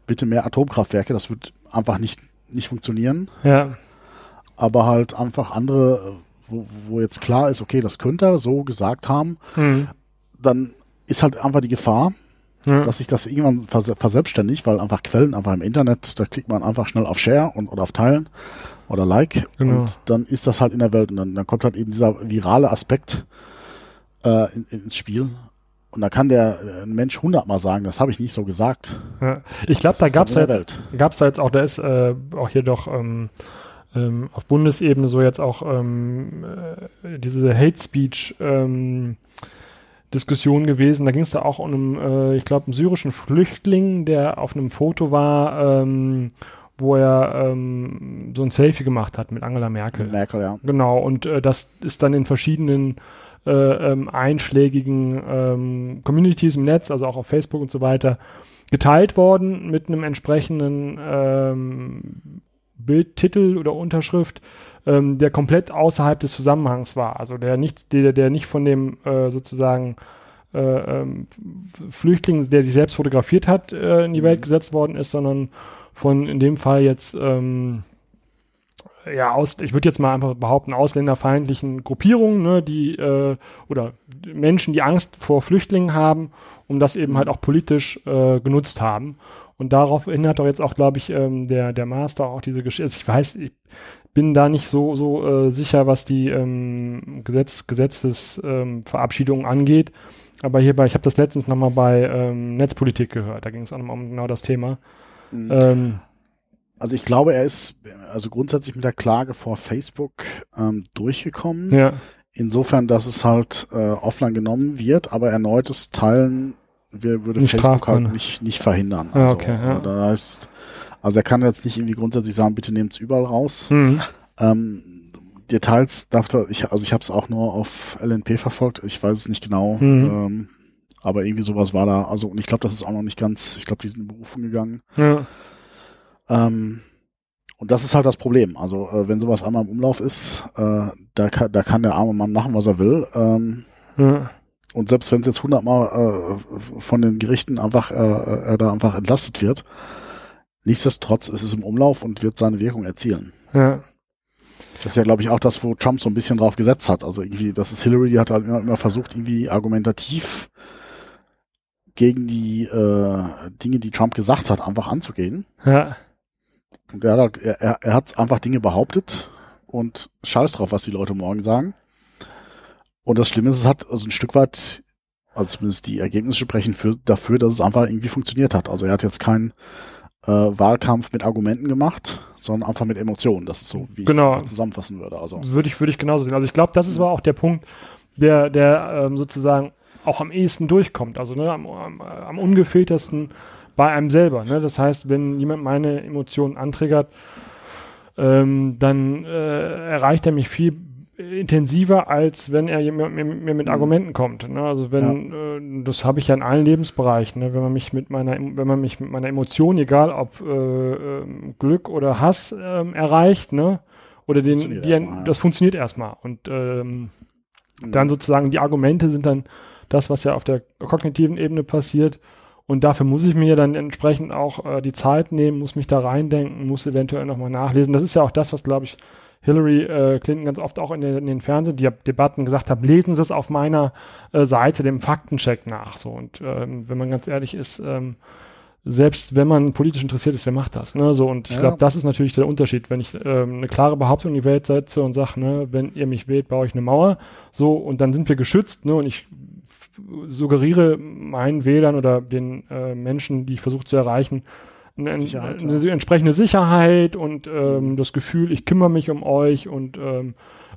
bitte mehr Atomkraftwerke, das wird einfach nicht, nicht funktionieren. ja, Aber halt einfach andere, äh, wo, wo jetzt klar ist, okay, das könnte er so gesagt haben, hm, dann ist halt einfach die Gefahr, ja, dass sich das irgendwann vers verselbstständigt, weil einfach Quellen einfach im Internet, da klickt man einfach schnell auf Share und oder auf Teilen oder Like Genau. und dann ist das halt in der Welt und dann, dann kommt halt eben dieser virale Aspekt äh, in, ins Spiel und da kann der äh, Mensch hundertmal sagen, das habe ich nicht so gesagt. ja. Ich glaube, da gab es ja jetzt da jetzt auch, da ist äh, auch hier doch ähm, ähm, auf Bundesebene so jetzt auch ähm, äh, diese Hate Speech ähm, Diskussion gewesen. Da ging es da auch um einen, äh, ich glaube, einen syrischen Flüchtling, der auf einem Foto war, ähm, wo er ähm, so ein Selfie gemacht hat mit Angela Merkel. Merkel, ja. Genau, und äh, das ist dann in verschiedenen äh, ähm, einschlägigen ähm, Communities im Netz, also auch auf Facebook und so weiter, geteilt worden mit einem entsprechenden ähm, Bildtitel oder Unterschrift, ähm, der komplett außerhalb des Zusammenhangs war. Also der nicht, der, der nicht von dem äh, sozusagen äh, ähm, Flüchtling, der sich selbst fotografiert hat, äh, in die Mhm. Welt gesetzt worden ist, sondern von in dem Fall jetzt ähm, ja, aus, ich würde jetzt mal einfach behaupten, ausländerfeindlichen Gruppierungen, ne, die äh, oder Menschen, die Angst vor Flüchtlingen haben, um das eben halt auch politisch äh, genutzt haben. Und daraufhin hat doch jetzt auch, glaube ich, ähm, der, der Master auch diese Geschichte. Ich weiß, ich bin da nicht so, so äh, sicher, was die ähm, Gesetz, Gesetzesverabschiedungen ähm, angeht. Aber hierbei, ich habe das letztens nochmal bei ähm, Netzpolitik gehört. Da ging es auch nochmal um genau das Thema. Mhm. Ähm, Also ich glaube, er ist also grundsätzlich mit der Klage vor Facebook ähm, durchgekommen. ja, Insofern, dass es halt äh, offline genommen wird, aber erneutes Teilen würde Nicht Facebook halt nicht, nicht verhindern. Ah, Also, okay, ja. äh, da heißt, also er kann jetzt nicht irgendwie grundsätzlich sagen, bitte nehmt's überall raus. hm. Ähm, Details darf er, ich, also ich habe es auch nur auf LNP verfolgt, ich weiß es nicht genau, Mhm. ähm, aber irgendwie sowas war da, also und ich glaube, das ist auch noch nicht ganz, ich glaube, die sind in Berufung gegangen. ja, Ähm, und das ist halt das Problem. Also äh, wenn sowas einmal im Umlauf ist, äh, da, kann, da kann der arme Mann machen, was er will. Ähm, ja, und selbst wenn es jetzt hundertmal äh, von den Gerichten einfach äh, er da einfach entlastet wird, nichtsdestotrotz ist es im Umlauf und wird seine Wirkung erzielen. ja. Das ist ja, glaube ich, auch das, wo Trump so ein bisschen drauf gesetzt hat. Also irgendwie, das ist Hillary, die hat halt immer, immer versucht, irgendwie argumentativ gegen die äh, Dinge, die Trump gesagt hat, einfach anzugehen. ja. Und hat, er, er, er hat einfach Dinge behauptet und scheiß drauf, was die Leute morgen sagen. Und das Schlimme ist, es hat also ein Stück weit, also zumindest die Ergebnisse sprechen für, dafür, dass es einfach irgendwie funktioniert hat. Also er hat jetzt keinen äh, Wahlkampf mit Argumenten gemacht, sondern einfach mit Emotionen. Das ist so, wie Genau. ich es zusammenfassen würde. Also Würde ich, würde ich genauso sehen. Also ich glaube, das ist aber auch der Punkt, der, der ähm, sozusagen auch am ehesten durchkommt. Also ne, am, am, am ungefiltersten bei einem selber. Ne? Das heißt, wenn jemand meine Emotionen antriggert, ähm, dann äh, erreicht er mich viel intensiver, als wenn er mir, mir, mir mit Mhm. Argumenten kommt. Ne? Also wenn, äh, das habe ich ja in allen Lebensbereichen, ne? wenn man mich mit meiner, wenn man mich mit meiner Emotion, egal ob äh, ähm, Glück oder Hass ähm, erreicht, ne? Oder den, Funktioniert die, erstmal, ja. das funktioniert erstmal. Und ähm, Mhm. dann sozusagen die Argumente sind dann das, was ja auf der kognitiven Ebene passiert. Und dafür muss ich mir dann entsprechend auch äh, die Zeit nehmen, muss mich da reindenken, muss eventuell nochmal nachlesen. Das ist ja auch das, was, glaube ich, Hillary äh, Clinton ganz oft auch in, den- in den Fernsehdebatten gesagt hat, lesen Sie es auf meiner äh, Seite, dem Faktencheck nach. So. Und ähm, wenn man ganz ehrlich ist, ähm, selbst wenn man politisch interessiert ist, wer macht das? Ne? So, und ich Ja. glaube, das ist natürlich der Unterschied. Wenn ich ähm, eine klare Behauptung in die Welt setze und sage, ne, wenn ihr mich wählt, baue ich eine Mauer, so, und dann sind wir geschützt, ne, und ich suggeriere meinen Wählern oder den äh, Menschen, die ich versuche zu erreichen, eine, Sicherheit, eine ja. entsprechende Sicherheit und ähm, das Gefühl, ich kümmere mich um euch und ähm,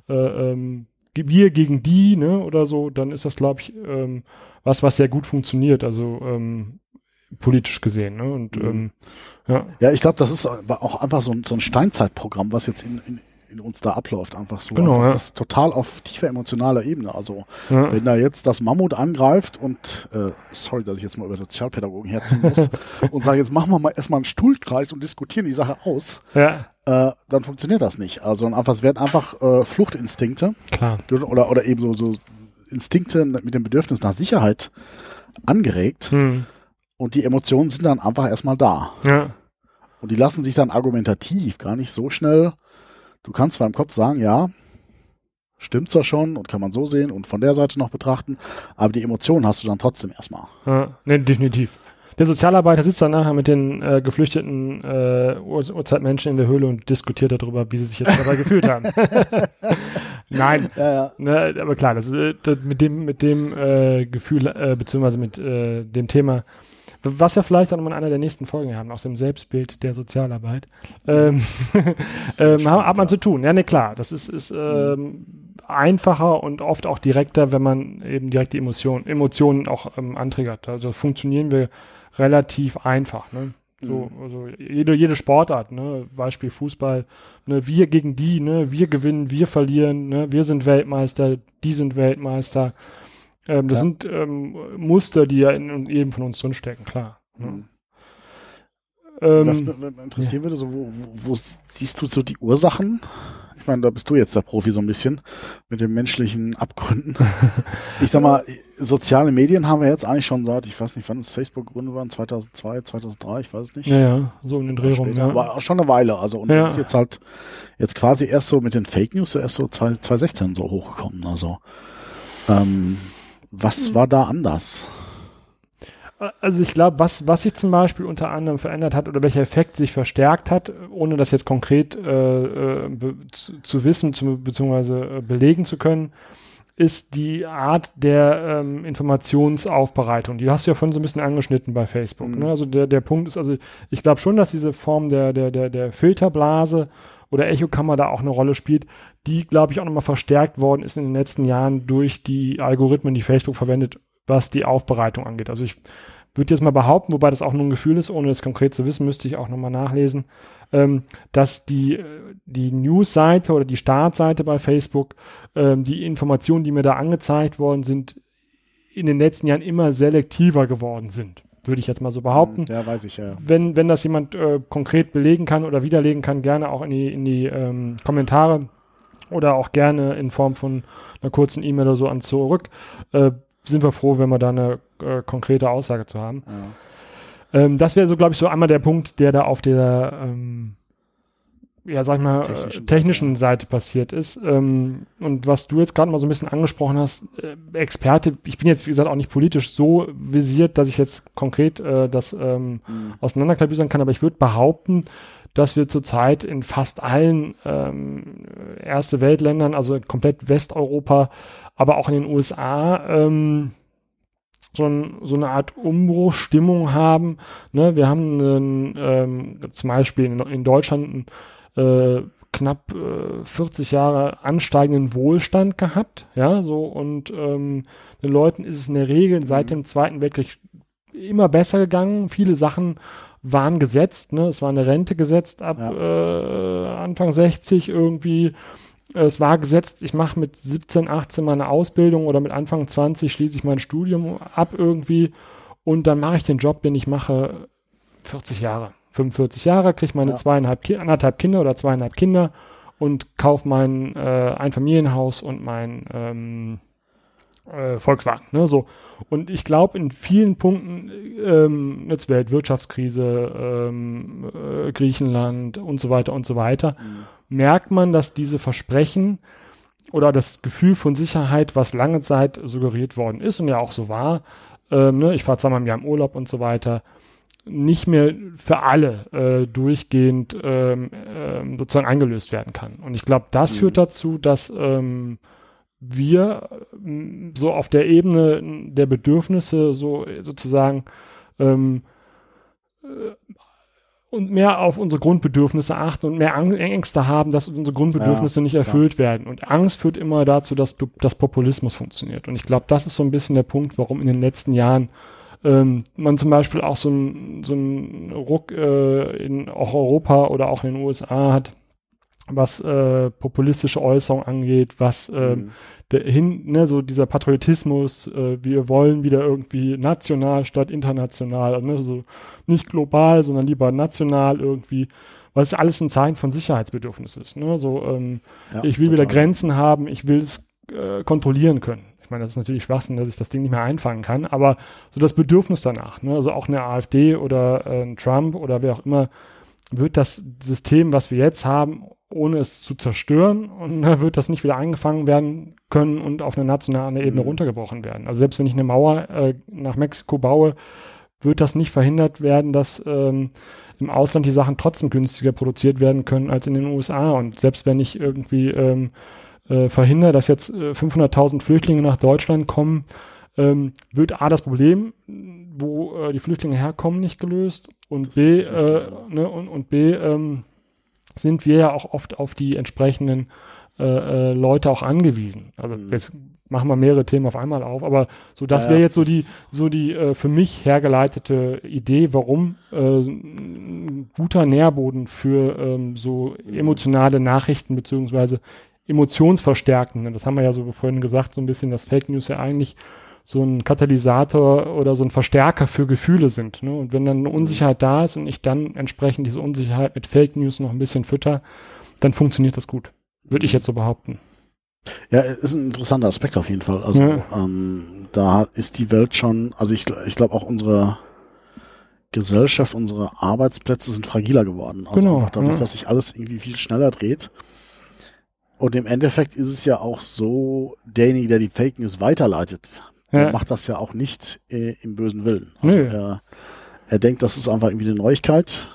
äh, ähm, wir gegen die, ne, oder so, dann ist das, glaube ich, ähm, was, was sehr gut funktioniert, also ähm, politisch gesehen. Ne? Und mhm. ähm, ja. Ja, ich glaube, das ist aber auch einfach so ein, so ein Steinzeitprogramm, was jetzt in, in, in uns da abläuft, einfach so. Genau, einfach ja. Das total auf tiefer emotionaler Ebene. Also ja. wenn da jetzt das Mammut angreift und äh, sorry, dass ich jetzt mal über Sozialpädagogen herziehen muss *laughs* und sage, jetzt machen wir mal erstmal einen Stuhlkreis und diskutieren die Sache aus. Ja. Äh, dann funktioniert das nicht. Also einfach, es werden einfach äh, Fluchtinstinkte Klar. oder oder eben so, so Instinkte mit dem Bedürfnis nach Sicherheit angeregt. Hm. Und die Emotionen sind dann einfach erstmal da. Ja. Und die lassen sich dann argumentativ gar nicht so schnell. Du kannst zwar im Kopf sagen, ja, stimmt zwar schon und kann man so sehen und von der Seite noch betrachten, aber die Emotionen hast du dann trotzdem erstmal. Ja, ne, definitiv. Der Sozialarbeiter sitzt dann nachher mit den äh, geflüchteten äh, Ur Urzeitmenschen in der Höhle und diskutiert darüber, wie sie sich jetzt dabei gefühlt haben. *laughs* Nein, ja, ja. Ne, aber klar, das, äh, das, mit dem mit dem äh, Gefühl äh, beziehungsweise mit äh, dem Thema was wir vielleicht auch noch in einer der nächsten Folgen haben, aus dem Selbstbild der Sozialarbeit, ähm, *laughs* ähm, hat man zu tun. Ja, ne, klar, das ist, ist ähm, einfacher und oft auch direkter, wenn man eben direkt die Emotionen, Emotionen auch ähm, antriggert. Also funktionieren wir relativ einfach. Ne? So, mhm. also jede, jede Sportart, ne? Beispiel Fußball, ne? wir gegen die, ne? wir gewinnen, wir verlieren, ne? wir sind Weltmeister, die sind Weltmeister. Ähm, das ja. sind ähm, Muster, die ja in, jedem von uns drinstecken, klar. Ne? Mhm. Ähm, Was mich interessieren ja. würde, so, wo, wo, wo, siehst du so die Ursachen? Ich meine, da bist du jetzt der Profi so ein bisschen mit den menschlichen Abgründen. *laughs* ich sag mal, soziale Medien haben wir jetzt eigentlich schon seit, ich weiß nicht, wann es Facebook gegründet war, 2002, 2003, ich weiß es nicht. Ja, ja, so in den Dreh rum. Ja. Aber schon eine Weile. Also, und ja. das ist jetzt halt jetzt quasi erst so mit den Fake News erst so 2016 so hochgekommen. Also, ähm, was hm. war da anders? Also ich glaube, was, was sich zum Beispiel unter anderem verändert hat oder welcher Effekt sich verstärkt hat, ohne das jetzt konkret äh, äh, zu, zu, wissen zu, beziehungsweise äh, belegen zu können, ist die Art der ähm, Informationsaufbereitung. Die hast du ja vorhin so ein bisschen angeschnitten bei Facebook. Mhm. Ne? Also der, der Punkt ist, also ich glaube schon, dass diese Form der, der, der, der Filterblase oder Echokammer da auch eine Rolle spielt, die, glaube ich, auch nochmal verstärkt worden ist in den letzten Jahren durch die Algorithmen, die Facebook verwendet, was die Aufbereitung angeht. Also ich würde jetzt mal behaupten, wobei das auch nur ein Gefühl ist, ohne es konkret zu wissen, müsste ich auch nochmal nachlesen, ähm, dass die, die News-Seite oder die Startseite bei Facebook, ähm, die Informationen, die mir da angezeigt worden sind, in den letzten Jahren immer selektiver geworden sind. Würde ich jetzt mal so behaupten. Ja, weiß ich, ja. Wenn, wenn das jemand äh, konkret belegen kann oder widerlegen kann, gerne auch in die, in die ähm, Kommentare oder auch gerne in Form von einer kurzen E-Mail oder so an zurück. Äh, sind wir froh, wenn wir da eine äh, konkrete Aussage zu haben. Ja. Ähm, das wäre so, glaube ich, so einmal der Punkt, der da auf der ähm, ja, sag ich mal, technischen, äh, technischen Seite passiert ist. Ähm, und was du jetzt gerade mal so ein bisschen angesprochen hast, äh, Experte, ich bin jetzt, wie gesagt, auch nicht politisch so visiert, dass ich jetzt konkret äh, das ähm, mhm. auseinanderklabüsern kann, aber ich würde behaupten, dass wir zurzeit in fast allen ähm, erste Weltländern, also komplett Westeuropa, aber auch in den USA, ähm, so, ein, so eine Art Umbruchstimmung haben. Ne? Wir haben einen, ähm, zum Beispiel in, in Deutschland einen, äh, knapp äh, 40 Jahre ansteigenden Wohlstand gehabt, ja, so und ähm, den Leuten ist es in der Regel seit dem Zweiten Weltkrieg immer besser gegangen. Viele Sachen waren gesetzt, ne? Es war eine Rente gesetzt ab ja. äh, Anfang 60 irgendwie. Es war gesetzt, ich mache mit 17, 18 meine Ausbildung oder mit Anfang 20 schließe ich mein Studium ab irgendwie und dann mache ich den Job, den ich mache, 40 Jahre. 45 Jahre, kriege meine ja. zweieinhalb, anderthalb Kinder oder zweieinhalb Kinder und kaufe mein äh, Einfamilienhaus und mein ähm, äh, Volkswagen. Ne, so. Und ich glaube, in vielen Punkten, ähm, jetzt Weltwirtschaftskrise, ähm, äh, Griechenland und so weiter und so weiter, mhm. merkt man, dass diese Versprechen oder das Gefühl von Sicherheit, was lange Zeit suggeriert worden ist und ja auch so war, ähm, ne, ich fahre zweimal im Jahr im Urlaub und so weiter, nicht mehr für alle äh, durchgehend ähm, ähm, sozusagen eingelöst werden kann. Und ich glaube, das mhm. führt dazu, dass ähm, wir so auf der Ebene der Bedürfnisse so sozusagen ähm, äh, und mehr auf unsere Grundbedürfnisse achten und mehr Ängste haben, dass unsere Grundbedürfnisse ja, nicht erfüllt klar. werden. Und Angst führt immer dazu, dass, dass Populismus funktioniert. Und ich glaube, das ist so ein bisschen der Punkt, warum in den letzten Jahren ähm, man zum Beispiel auch so einen so einen Ruck äh, in auch Europa oder auch in den USA hat, was äh, populistische Äußerungen angeht, was äh, mhm. hin, ne, so dieser Patriotismus, äh, wir wollen wieder irgendwie national statt international, ne, so nicht global, sondern lieber national irgendwie, weil es alles ein Zeichen von Sicherheitsbedürfnis ist. Ne? So, ähm, ja, ich will total. wieder Grenzen haben, ich will es äh, kontrollieren können. Meine, das ist natürlich Schwachsinn, dass ich das Ding nicht mehr einfangen kann, aber so das Bedürfnis danach, ne? also auch eine AfD oder äh, ein Trump oder wer auch immer, wird das System, was wir jetzt haben, ohne es zu zerstören und dann wird das nicht wieder eingefangen werden können und auf einer nationalen Ebene mhm. runtergebrochen werden. Also selbst wenn ich eine Mauer äh, nach Mexiko baue, wird das nicht verhindert werden, dass ähm, im Ausland die Sachen trotzdem günstiger produziert werden können als in den USA. Und selbst wenn ich irgendwie ähm, äh, verhindere, dass jetzt äh, 500.000 Flüchtlinge nach Deutschland kommen, ähm, wird A das Problem, wo äh, die Flüchtlinge herkommen, nicht gelöst und das B, äh, ne, und, und B ähm, sind wir ja auch oft auf die entsprechenden äh, äh, Leute auch angewiesen. Also mhm. jetzt machen wir mehrere Themen auf einmal auf, aber so das ja, wäre jetzt so die so die äh, für mich hergeleitete Idee, warum äh, ein guter Nährboden für ähm, so mhm. emotionale Nachrichten beziehungsweise Emotionsverstärken. Das haben wir ja so vorhin gesagt, so ein bisschen, dass Fake News ja eigentlich so ein Katalysator oder so ein Verstärker für Gefühle sind. Ne? Und wenn dann eine Unsicherheit da ist und ich dann entsprechend diese Unsicherheit mit Fake News noch ein bisschen fütter, dann funktioniert das gut. Würde ich jetzt so behaupten. Ja, ist ein interessanter Aspekt auf jeden Fall. Also ja. ähm, da ist die Welt schon, also ich, ich glaube auch unsere Gesellschaft, unsere Arbeitsplätze sind fragiler geworden. Also genau, einfach dadurch, ja. dass sich alles irgendwie viel schneller dreht. Und im Endeffekt ist es ja auch so, derjenige, der die Fake News weiterleitet, der macht das ja auch nicht äh, im bösen Willen. Also Nö. er, er denkt, das ist einfach irgendwie eine Neuigkeit,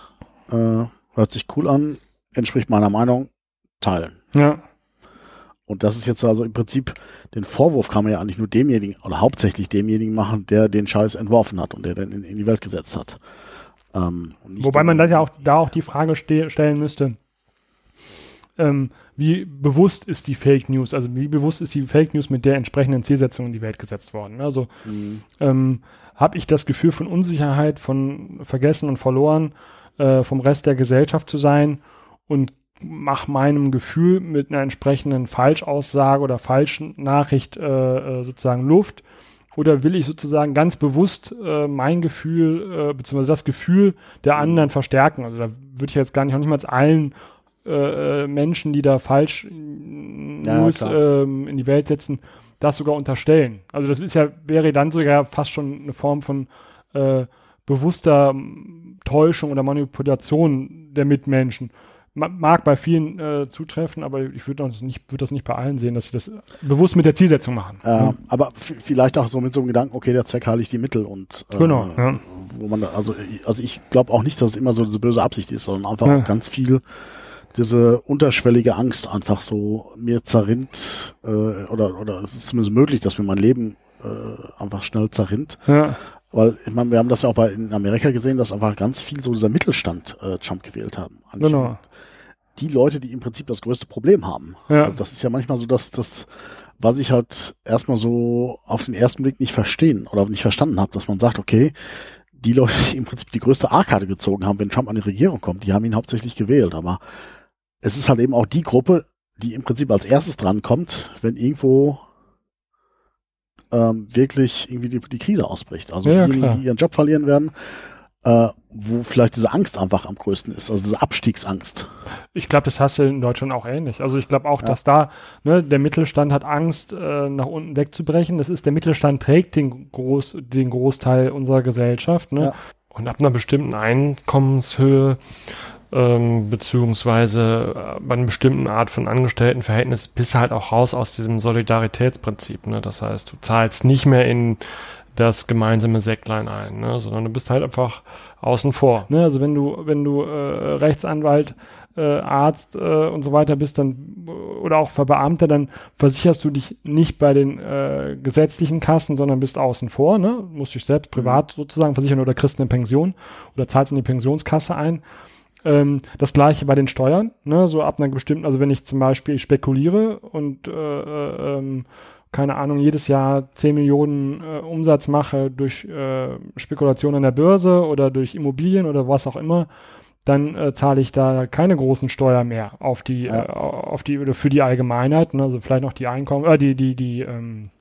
äh, hört sich cool an, entspricht meiner Meinung, teilen. Ja. Und das ist jetzt also im Prinzip, den Vorwurf kann man ja eigentlich nur demjenigen oder hauptsächlich demjenigen machen, der den Scheiß entworfen hat und der den in, in die Welt gesetzt hat. Ähm, Wobei man das ja auch da auch die Frage stellen müsste, ähm, wie bewusst ist die Fake News, also wie bewusst ist die Fake News mit der entsprechenden Zielsetzung in die Welt gesetzt worden. Also mhm. ähm, habe ich das Gefühl von Unsicherheit, von vergessen und verloren äh, vom Rest der Gesellschaft zu sein und mache meinem Gefühl mit einer entsprechenden Falschaussage oder falschen Nachricht äh, äh, sozusagen Luft? Oder will ich sozusagen ganz bewusst äh, mein Gefühl, äh, beziehungsweise das Gefühl der anderen verstärken? Also da würde ich jetzt gar nicht, auch nicht mal allen äh, äh, Menschen, die da falsch ja, News ähm, in die Welt setzen, das sogar unterstellen. Also das ist ja, wäre dann sogar fast schon eine Form von äh, bewusster Täuschung oder Manipulation der Mitmenschen mag bei vielen äh, zutreffen, aber ich würde das, nicht, würd das nicht bei allen sehen, dass sie das bewusst mit der Zielsetzung machen. Äh, ja. Aber vielleicht auch so mit so einem Gedanken, okay, der Zweck heiligt die Mittel und äh, genau, ja. wo man, also, also ich glaube auch nicht, dass es immer so diese böse Absicht ist, sondern einfach ja. ganz viel diese unterschwellige Angst einfach so mir zerrinnt äh, oder oder es ist zumindest möglich, dass mir mein Leben äh, einfach schnell zerrinnt. Ja. Weil, ich meine, wir haben das ja auch bei in Amerika gesehen, dass einfach ganz viel so dieser Mittelstand äh, Trump gewählt haben. Genau die Leute, die im Prinzip das größte Problem haben. Ja. Also das ist ja manchmal so, dass das, was ich halt erstmal so auf den ersten Blick nicht verstehen oder nicht verstanden habe, dass man sagt, okay, die Leute, die im Prinzip die größte A-Karte gezogen haben, wenn Trump an die Regierung kommt, die haben ihn hauptsächlich gewählt. Aber es ist halt eben auch die Gruppe, die im Prinzip als erstes drankommt, wenn irgendwo ähm, wirklich irgendwie die, die Krise ausbricht. Also ja, diejenigen, die ihren Job verlieren werden, äh, wo vielleicht diese Angst einfach am größten ist, also diese Abstiegsangst. Ich glaube, das hast du in Deutschland auch ähnlich. Also ich glaube auch, ja. dass da ne, der Mittelstand hat Angst, äh, nach unten wegzubrechen. Das ist, der Mittelstand trägt den, Groß, den Großteil unserer Gesellschaft. Ne? Ja. Und ab einer bestimmten Einkommenshöhe ähm, beziehungsweise äh, bei einer bestimmten Art von Angestelltenverhältnis bist du halt auch raus aus diesem Solidaritätsprinzip. Ne? Das heißt, du zahlst nicht mehr in das gemeinsame Säcklein ein, ne? sondern du bist halt einfach außen vor. Ne? Also wenn du, wenn du äh, Rechtsanwalt äh, Arzt äh, und so weiter bist, dann oder auch Verbeamter, dann versicherst du dich nicht bei den äh, gesetzlichen Kassen, sondern bist außen vor, ne? Musst dich selbst privat mhm. sozusagen versichern oder kriegst eine Pension oder zahlst in die Pensionskasse ein. Ähm, das gleiche bei den Steuern, ne? So ab einer bestimmten, also wenn ich zum Beispiel spekuliere und äh, äh, ähm, keine Ahnung, jedes Jahr 10 Millionen äh, Umsatz mache durch äh, Spekulation an der Börse oder durch Immobilien oder was auch immer, dann äh, zahle ich da keine großen Steuer mehr auf die, ja. äh, auf die oder für die Allgemeinheit, ne? also vielleicht noch die Einkommen, äh, die, die, die ähm,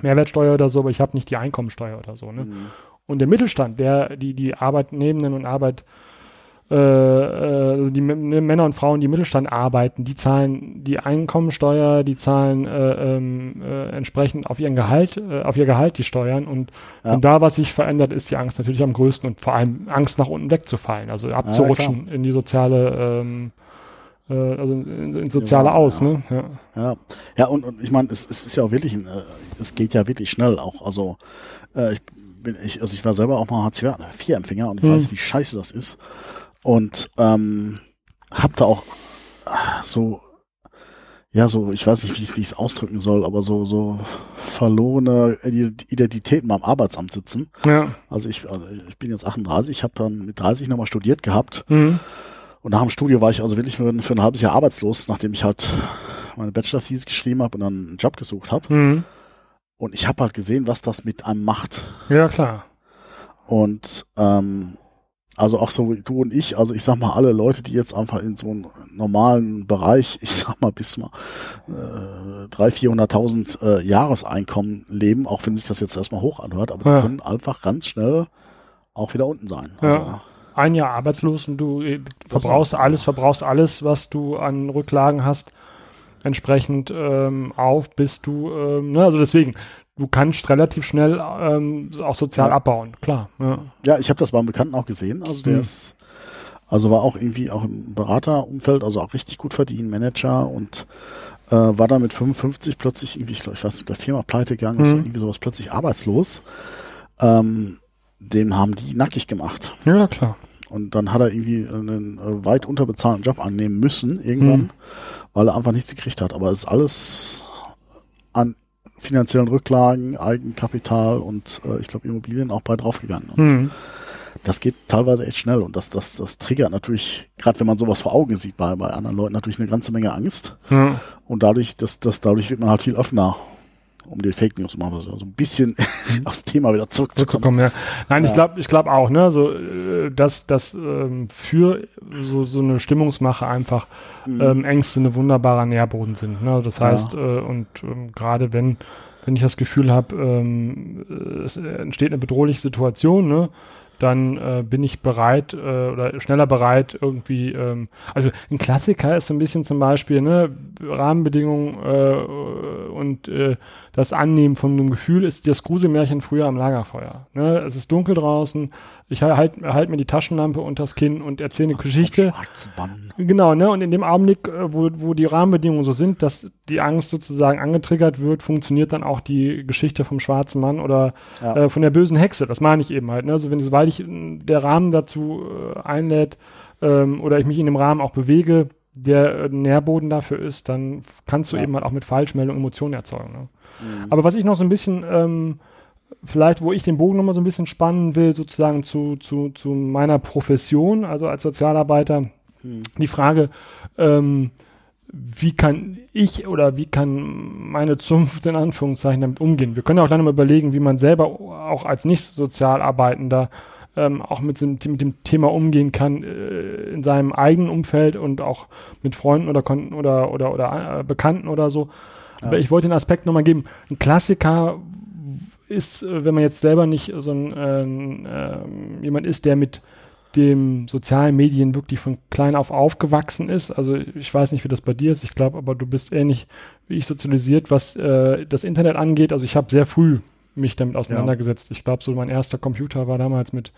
Mehrwertsteuer oder so, aber ich habe nicht die Einkommensteuer oder so. Ne? Mhm. Und der Mittelstand, der, die, die Arbeitnehmenden und Arbeit äh, äh, die ne, Männer und Frauen, die im Mittelstand arbeiten, die zahlen die Einkommensteuer, die zahlen äh, ähm, äh, entsprechend auf ihren Gehalt, äh, auf ihr Gehalt die Steuern und, ja. und da, was sich verändert, ist die Angst natürlich am größten und vor allem Angst nach unten wegzufallen, also abzurutschen ja, in die soziale ähm, äh, also ins soziale ja, aus, ja. ne? Ja, ja, ja und, und ich meine, es, es ist ja auch wirklich, äh, es geht ja wirklich schnell auch. Also äh, ich bin ich, also ich war selber auch mal Hartz-IV-Empfänger und ich hm. weiß, wie scheiße das ist. Und ähm, hab da auch so, ja, so, ich weiß nicht, wie ich es ausdrücken soll, aber so, so verlorene Identitäten beim Arbeitsamt sitzen. Ja. Also ich, also ich bin jetzt 38, ich habe dann mit 30 nochmal studiert gehabt. Mhm. Und nach dem Studio war ich also wirklich für, für ein halbes Jahr arbeitslos, nachdem ich halt meine Bachelor-Thesis geschrieben habe und dann einen Job gesucht habe. Mhm. Und ich habe halt gesehen, was das mit einem macht. Ja, klar. Und ähm, also auch so wie du und ich, also ich sag mal, alle Leute, die jetzt einfach in so einem normalen Bereich, ich sag mal, bis mal äh, 300.000, 400.000 äh, Jahreseinkommen leben, auch wenn sich das jetzt erstmal hoch anhört, aber ja. die können einfach ganz schnell auch wieder unten sein. Also, ja. Ein Jahr arbeitslos und du äh, verbrauchst alles, verbrauchst alles, was du an Rücklagen hast, entsprechend ähm, auf, bis du, ähm, ne, also deswegen, du kannst relativ schnell ähm, auch sozial ja. abbauen, klar. Ja, ja ich habe das beim Bekannten auch gesehen. Also der mhm. ist, also war auch irgendwie auch im Beraterumfeld, also auch richtig gut verdient, Manager und äh, war da mit 55 plötzlich irgendwie, ich, glaub, ich weiß nicht, der Firma pleite gegangen, mhm. ist irgendwie sowas plötzlich arbeitslos. Ähm, den haben die nackig gemacht. Ja, klar. Und dann hat er irgendwie einen äh, weit unterbezahlten Job annehmen müssen, irgendwann, mhm. weil er einfach nichts gekriegt hat. Aber es ist alles an finanziellen Rücklagen, Eigenkapital und äh, ich glaube Immobilien auch bei draufgegangen. Und mhm. das geht teilweise echt schnell und das, das, das triggert natürlich, gerade wenn man sowas vor Augen sieht, bei, bei anderen Leuten natürlich eine ganze Menge Angst. Mhm. Und dadurch, das, das, dadurch wird man halt viel offener um die Fake News mal so ein bisschen mhm. *laughs* aufs Thema wieder zurückzukommen. Ja. Nein, ja. ich glaube, ich glaube auch, ne, so äh, dass das ähm, für so so eine Stimmungsmache einfach mhm. ähm, Ängste eine wunderbarer Nährboden sind. Ne? Das heißt, ja. äh, und ähm, gerade wenn wenn ich das Gefühl habe, ähm, es entsteht eine bedrohliche Situation, ne, dann äh, bin ich bereit äh, oder schneller bereit irgendwie. Ähm, also ein Klassiker ist so ein bisschen zum Beispiel ne, Rahmenbedingungen äh, und äh, das Annehmen von einem Gefühl ist das Gruselmärchen früher am Lagerfeuer. Ne? Es ist dunkel draußen, ich halte halt mir die Taschenlampe unters Kinn und erzähle eine Ach, Geschichte. Genau, ne? Und in dem Augenblick, äh, wo, wo die Rahmenbedingungen so sind, dass die Angst sozusagen angetriggert wird, funktioniert dann auch die Geschichte vom schwarzen Mann oder ja. äh, von der bösen Hexe. Das meine ich eben halt. Ne? Also wenn sobald ich äh, der Rahmen dazu äh, einlädt ähm, oder ich mich in dem Rahmen auch bewege, der äh, Nährboden dafür ist, dann kannst du ja. eben halt auch mit Falschmeldungen Emotionen erzeugen. Ne? Mhm. Aber was ich noch so ein bisschen ähm, vielleicht, wo ich den Bogen nochmal so ein bisschen spannen will, sozusagen zu, zu, zu meiner Profession, also als Sozialarbeiter, hm. die Frage, ähm, wie kann ich oder wie kann meine Zunft in Anführungszeichen damit umgehen? Wir können auch dann mal überlegen, wie man selber auch als Nicht-Sozialarbeitender ähm, auch mit, dem, mit dem Thema umgehen kann äh, in seinem eigenen Umfeld und auch mit Freunden oder oder oder, oder äh, Bekannten oder so. Ja. Aber ich wollte den Aspekt nochmal geben. Ein Klassiker, ist, äh, wenn man jetzt selber nicht so ein äh, jemand ist, der mit dem sozialen Medien wirklich von klein auf aufgewachsen ist. Also ich weiß nicht, wie das bei dir ist. Ich glaube, aber du bist ähnlich wie ich sozialisiert, was äh, das Internet angeht. Also ich habe sehr früh mich damit auseinandergesetzt. Ja. Ich glaube, so mein erster Computer war damals mit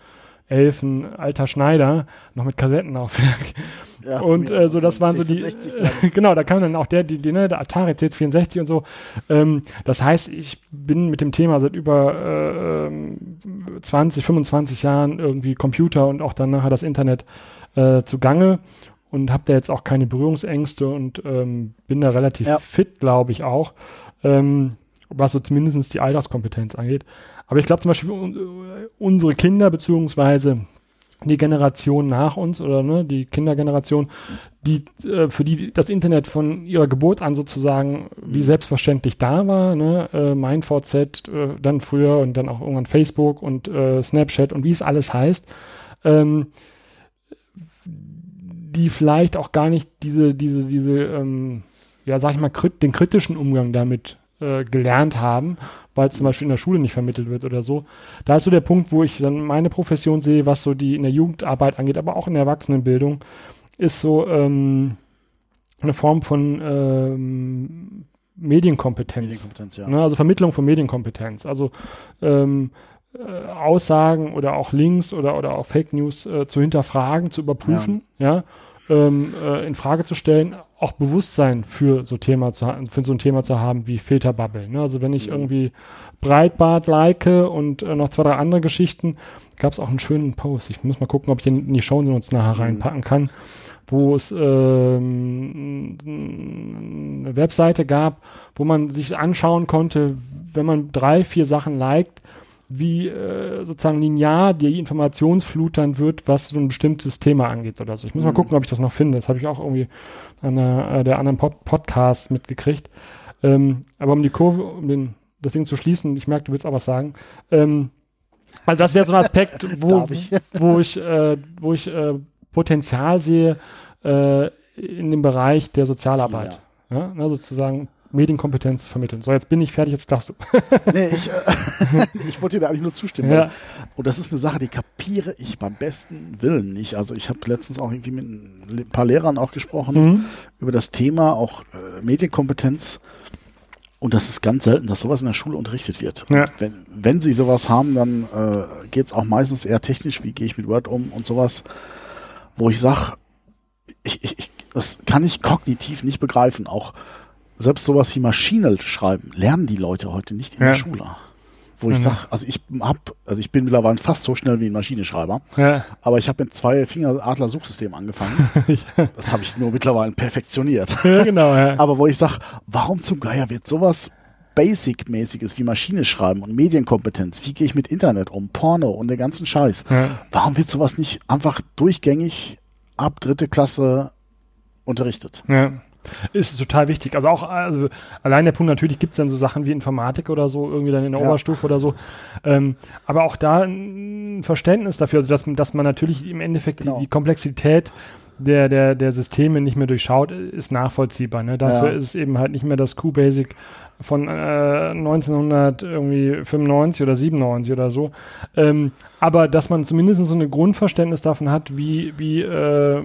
elf ein alter Schneider, noch mit Kassettenaufwerk. Ja, und äh, so, das waren so die, *laughs* genau, da kam dann auch der, die, die ne, der Atari C64 und so. Ähm, das heißt, ich bin mit dem Thema seit über äh, 20, 25 Jahren irgendwie Computer und auch dann nachher das Internet äh, zugange. und habe da jetzt auch keine Berührungsängste und ähm, bin da relativ Ja. fit, glaube ich auch, ähm, was so zumindest die Alterskompetenz angeht. Aber ich glaube zum Beispiel äh, unsere Kinder beziehungsweise die Generation nach uns oder ne, die Kindergeneration, die äh, für die das Internet von ihrer Geburt an sozusagen wie selbstverständlich da war, ne, äh, mein VZ, äh, dann früher und dann auch irgendwann Facebook und äh, Snapchat und wie es alles heißt, ähm, die vielleicht auch gar nicht diese, diese, diese, ähm, ja, sag ich mal, krit den kritischen Umgang damit äh, gelernt haben, weil es zum Beispiel in der Schule nicht vermittelt wird oder so. Da ist so der Punkt, wo ich dann meine Profession sehe, was so die in der Jugendarbeit angeht, aber auch in der Erwachsenenbildung, ist so ähm, eine Form von ähm, Medienkompetenz. Medienkompetenz, ja. Ne, also Vermittlung von Medienkompetenz. Also ähm, äh, Aussagen oder auch Links oder, oder auch Fake News äh, zu hinterfragen, zu überprüfen, ja, ähm, äh, in Frage zu stellen, auch Bewusstsein für so Thema zu für so ein Thema zu haben wie Filterbubble. Ne? Also wenn ich Mhm. irgendwie Breitbart like und äh, noch zwei, drei andere Geschichten, gab es auch einen schönen Post. Ich muss mal gucken, ob ich den in die Show Notes nachher Mhm. reinpacken kann, wo es ähm, eine Webseite gab, wo man sich anschauen konnte, wenn man drei, vier Sachen liked, wie äh, sozusagen linear die Informationsflut dann wird, was so ein bestimmtes Thema angeht oder so. Ich muss mal Mhm. gucken, ob ich das noch finde. Das habe ich auch irgendwie an einer, äh, der anderen Pod Podcasts mitgekriegt. Ähm, aber um die Kurve, um den, das Ding zu schließen, ich merke, du willst auch was sagen. Ähm, also das wäre so ein Aspekt, *laughs* wo, ich? wo ich, äh, wo ich äh, Potenzial sehe äh, in dem Bereich der Sozialarbeit. Ja, ne, sozusagen Medienkompetenz vermitteln. So, jetzt bin ich fertig, jetzt darfst du. *laughs* Nee, ich, äh, *laughs* ich wollte dir da eigentlich nur zustimmen. Ja. Und das ist eine Sache, die kapiere ich beim besten Willen nicht. Also ich habe letztens auch irgendwie mit ein paar Lehrern auch gesprochen Mhm. über das Thema, auch äh, Medienkompetenz. Und das ist ganz selten, dass sowas in der Schule unterrichtet wird. Ja. Wenn, wenn sie sowas haben, dann äh, geht es auch meistens eher technisch, wie gehe ich mit Word um und sowas, wo ich sage, ich, ich, ich, das kann ich kognitiv nicht begreifen. Auch selbst sowas wie Maschine schreiben, lernen die Leute heute nicht in Ja. der Schule. Wo ich Mhm. sag, also ich hab, also ich bin mittlerweile fast so schnell wie ein Maschinenschreiber, Ja. aber ich habe mit zwei Finger Adler Suchsystem angefangen. *laughs* Das habe ich nur mittlerweile perfektioniert. ja, genau, ja. *laughs* Aber wo ich sag, warum zum Geier wird sowas Basic-mäßiges wie Maschine schreiben und Medienkompetenz, wie gehe ich mit Internet um, Porno und den ganzen Scheiß, ja. warum wird sowas nicht einfach durchgängig ab dritte Klasse unterrichtet? Ja. Ist total wichtig. Also auch, also allein der Punkt, natürlich gibt es dann so Sachen wie Informatik oder so, irgendwie dann in der Ja. Oberstufe oder so. Ähm, aber auch da ein Verständnis dafür, also dass, dass man natürlich im Endeffekt Genau. die, die Komplexität der, der, der Systeme nicht mehr durchschaut, ist nachvollziehbar. Ne? Dafür Ja. ist es eben halt nicht mehr das Q-Basic von äh, 1995 oder 97 oder so. Ähm, aber dass man zumindest so ein Grundverständnis davon hat, wie, wie äh,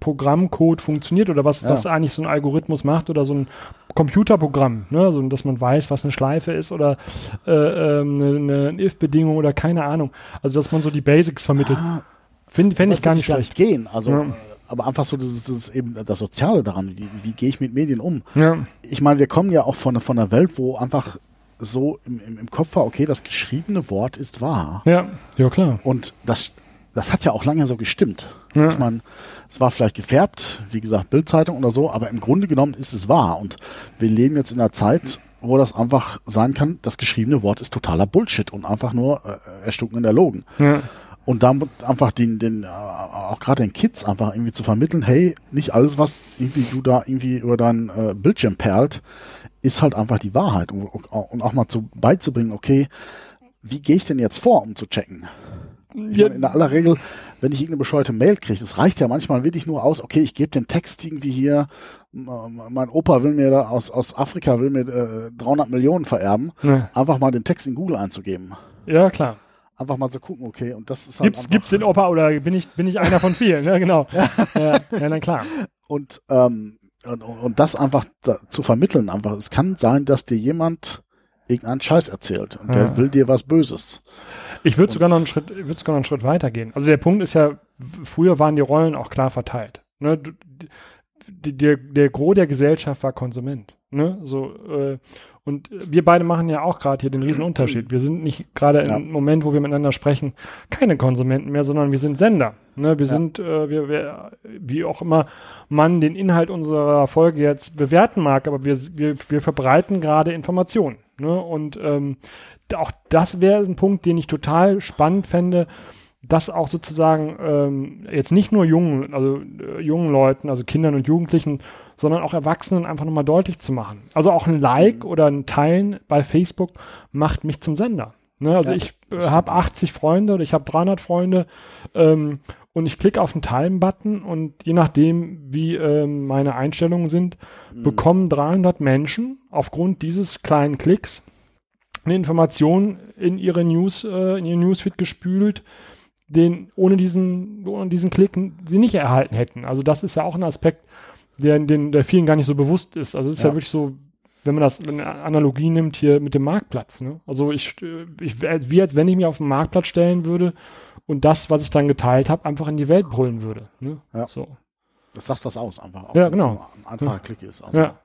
Programmcode funktioniert oder was, Ja. was eigentlich so ein Algorithmus macht oder so ein Computerprogramm, ne? also, dass man weiß, was eine Schleife ist oder äh, ähm, eine, eine if-Bedingung oder keine Ahnung. Also dass man so die Basics vermittelt. Ah, Finde fänd so ich gar nicht schlecht. gehen. Also, Ja. Aber einfach so, das ist, eben das Soziale daran. Wie, wie gehe ich mit Medien um? Ja, Ich meine, wir kommen ja auch von, von einer Welt, wo einfach so im, im, im Kopf war, okay, das geschriebene Wort ist wahr. ja, ja klar. Und das, das hat ja auch lange so gestimmt. Ja. Ich meine, es war vielleicht gefärbt, wie gesagt, Bildzeitung oder so, aber im Grunde genommen ist es wahr. Und wir leben jetzt in einer Zeit, wo das einfach sein kann, das geschriebene Wort ist totaler Bullshit und einfach nur äh, erstunken Erlogen. Ja, Und damit einfach den, den äh, auch gerade den Kids einfach irgendwie zu vermitteln, hey, nicht alles, was irgendwie du da irgendwie über deinen äh, Bildschirm perlt, ist halt einfach die Wahrheit. Und, und auch mal zu beizubringen, okay, wie gehe ich denn jetzt vor, um zu checken? Ja. meine, in aller Regel, wenn ich irgendeine bescheuerte Mail kriege, das reicht ja manchmal wirklich nur aus, okay, ich gebe den Text irgendwie hier, mein Opa will mir da aus, aus Afrika, will mir äh, 300 Millionen vererben, ja. einfach mal den Text in Google einzugeben. ja klar. Einfach mal zu gucken, okay, und das ist halt Gibt's, gibt's den Opa oder bin ich, bin ich einer von vielen? Ja, genau. ja. ja, na klar. und, ähm, und, und das einfach da, zu vermitteln, einfach, es kann sein, dass dir jemand irgendeinen Scheiß erzählt und der Ja. will dir was Böses. Ich würde sogar noch einen Schritt, ich würde sogar noch einen Schritt weiter gehen. Also der Punkt ist ja, früher waren die Rollen auch klar verteilt. Ne? Die, der, der Gros der Gesellschaft war Konsument. Ne? So, äh, und wir beide machen ja auch gerade hier den riesen Unterschied. Wir sind nicht gerade Ja. im Moment, wo wir miteinander sprechen, keine Konsumenten mehr, sondern wir sind Sender. Ne? Wir Ja. sind, äh, wir, wir, wie auch immer man den Inhalt unserer Folge jetzt bewerten mag, aber wir, wir, wir verbreiten gerade Informationen. Ne? Und ähm, auch das wäre ein Punkt, den ich total spannend fände, dass auch sozusagen ähm, jetzt nicht nur jungen, also äh, jungen Leuten, also Kindern und Jugendlichen, sondern auch Erwachsenen einfach nochmal deutlich zu machen. Also auch ein Like oder ein Teilen bei Facebook macht mich zum Sender. Ne? Also Ja, ich äh, habe 80 Freunde oder ich habe 300 Freunde ähm, und ich klicke auf den Teilen-Button und je nachdem, wie ähm, meine Einstellungen sind, Mhm. bekommen 300 Menschen aufgrund dieses kleinen Klicks eine Information in ihre News, äh, in ihr Newsfeed gespült, den ohne diesen, ohne diesen Klick sie nicht erhalten hätten. Also das ist ja auch ein Aspekt, der, den, der vielen gar nicht so bewusst ist. Also es ist ja, Ja. wirklich so, wenn man das eine Analogie nimmt hier mit dem Marktplatz. Ne? Also ich, ich wie als wenn ich mich auf den Marktplatz stellen würde und das, was ich dann geteilt habe, einfach in die Welt brüllen würde. Ne? Ja. So. Das sagt was aus, einfach. Auch Ja, genau. Ein einfacher Klick ist. Also, Ja.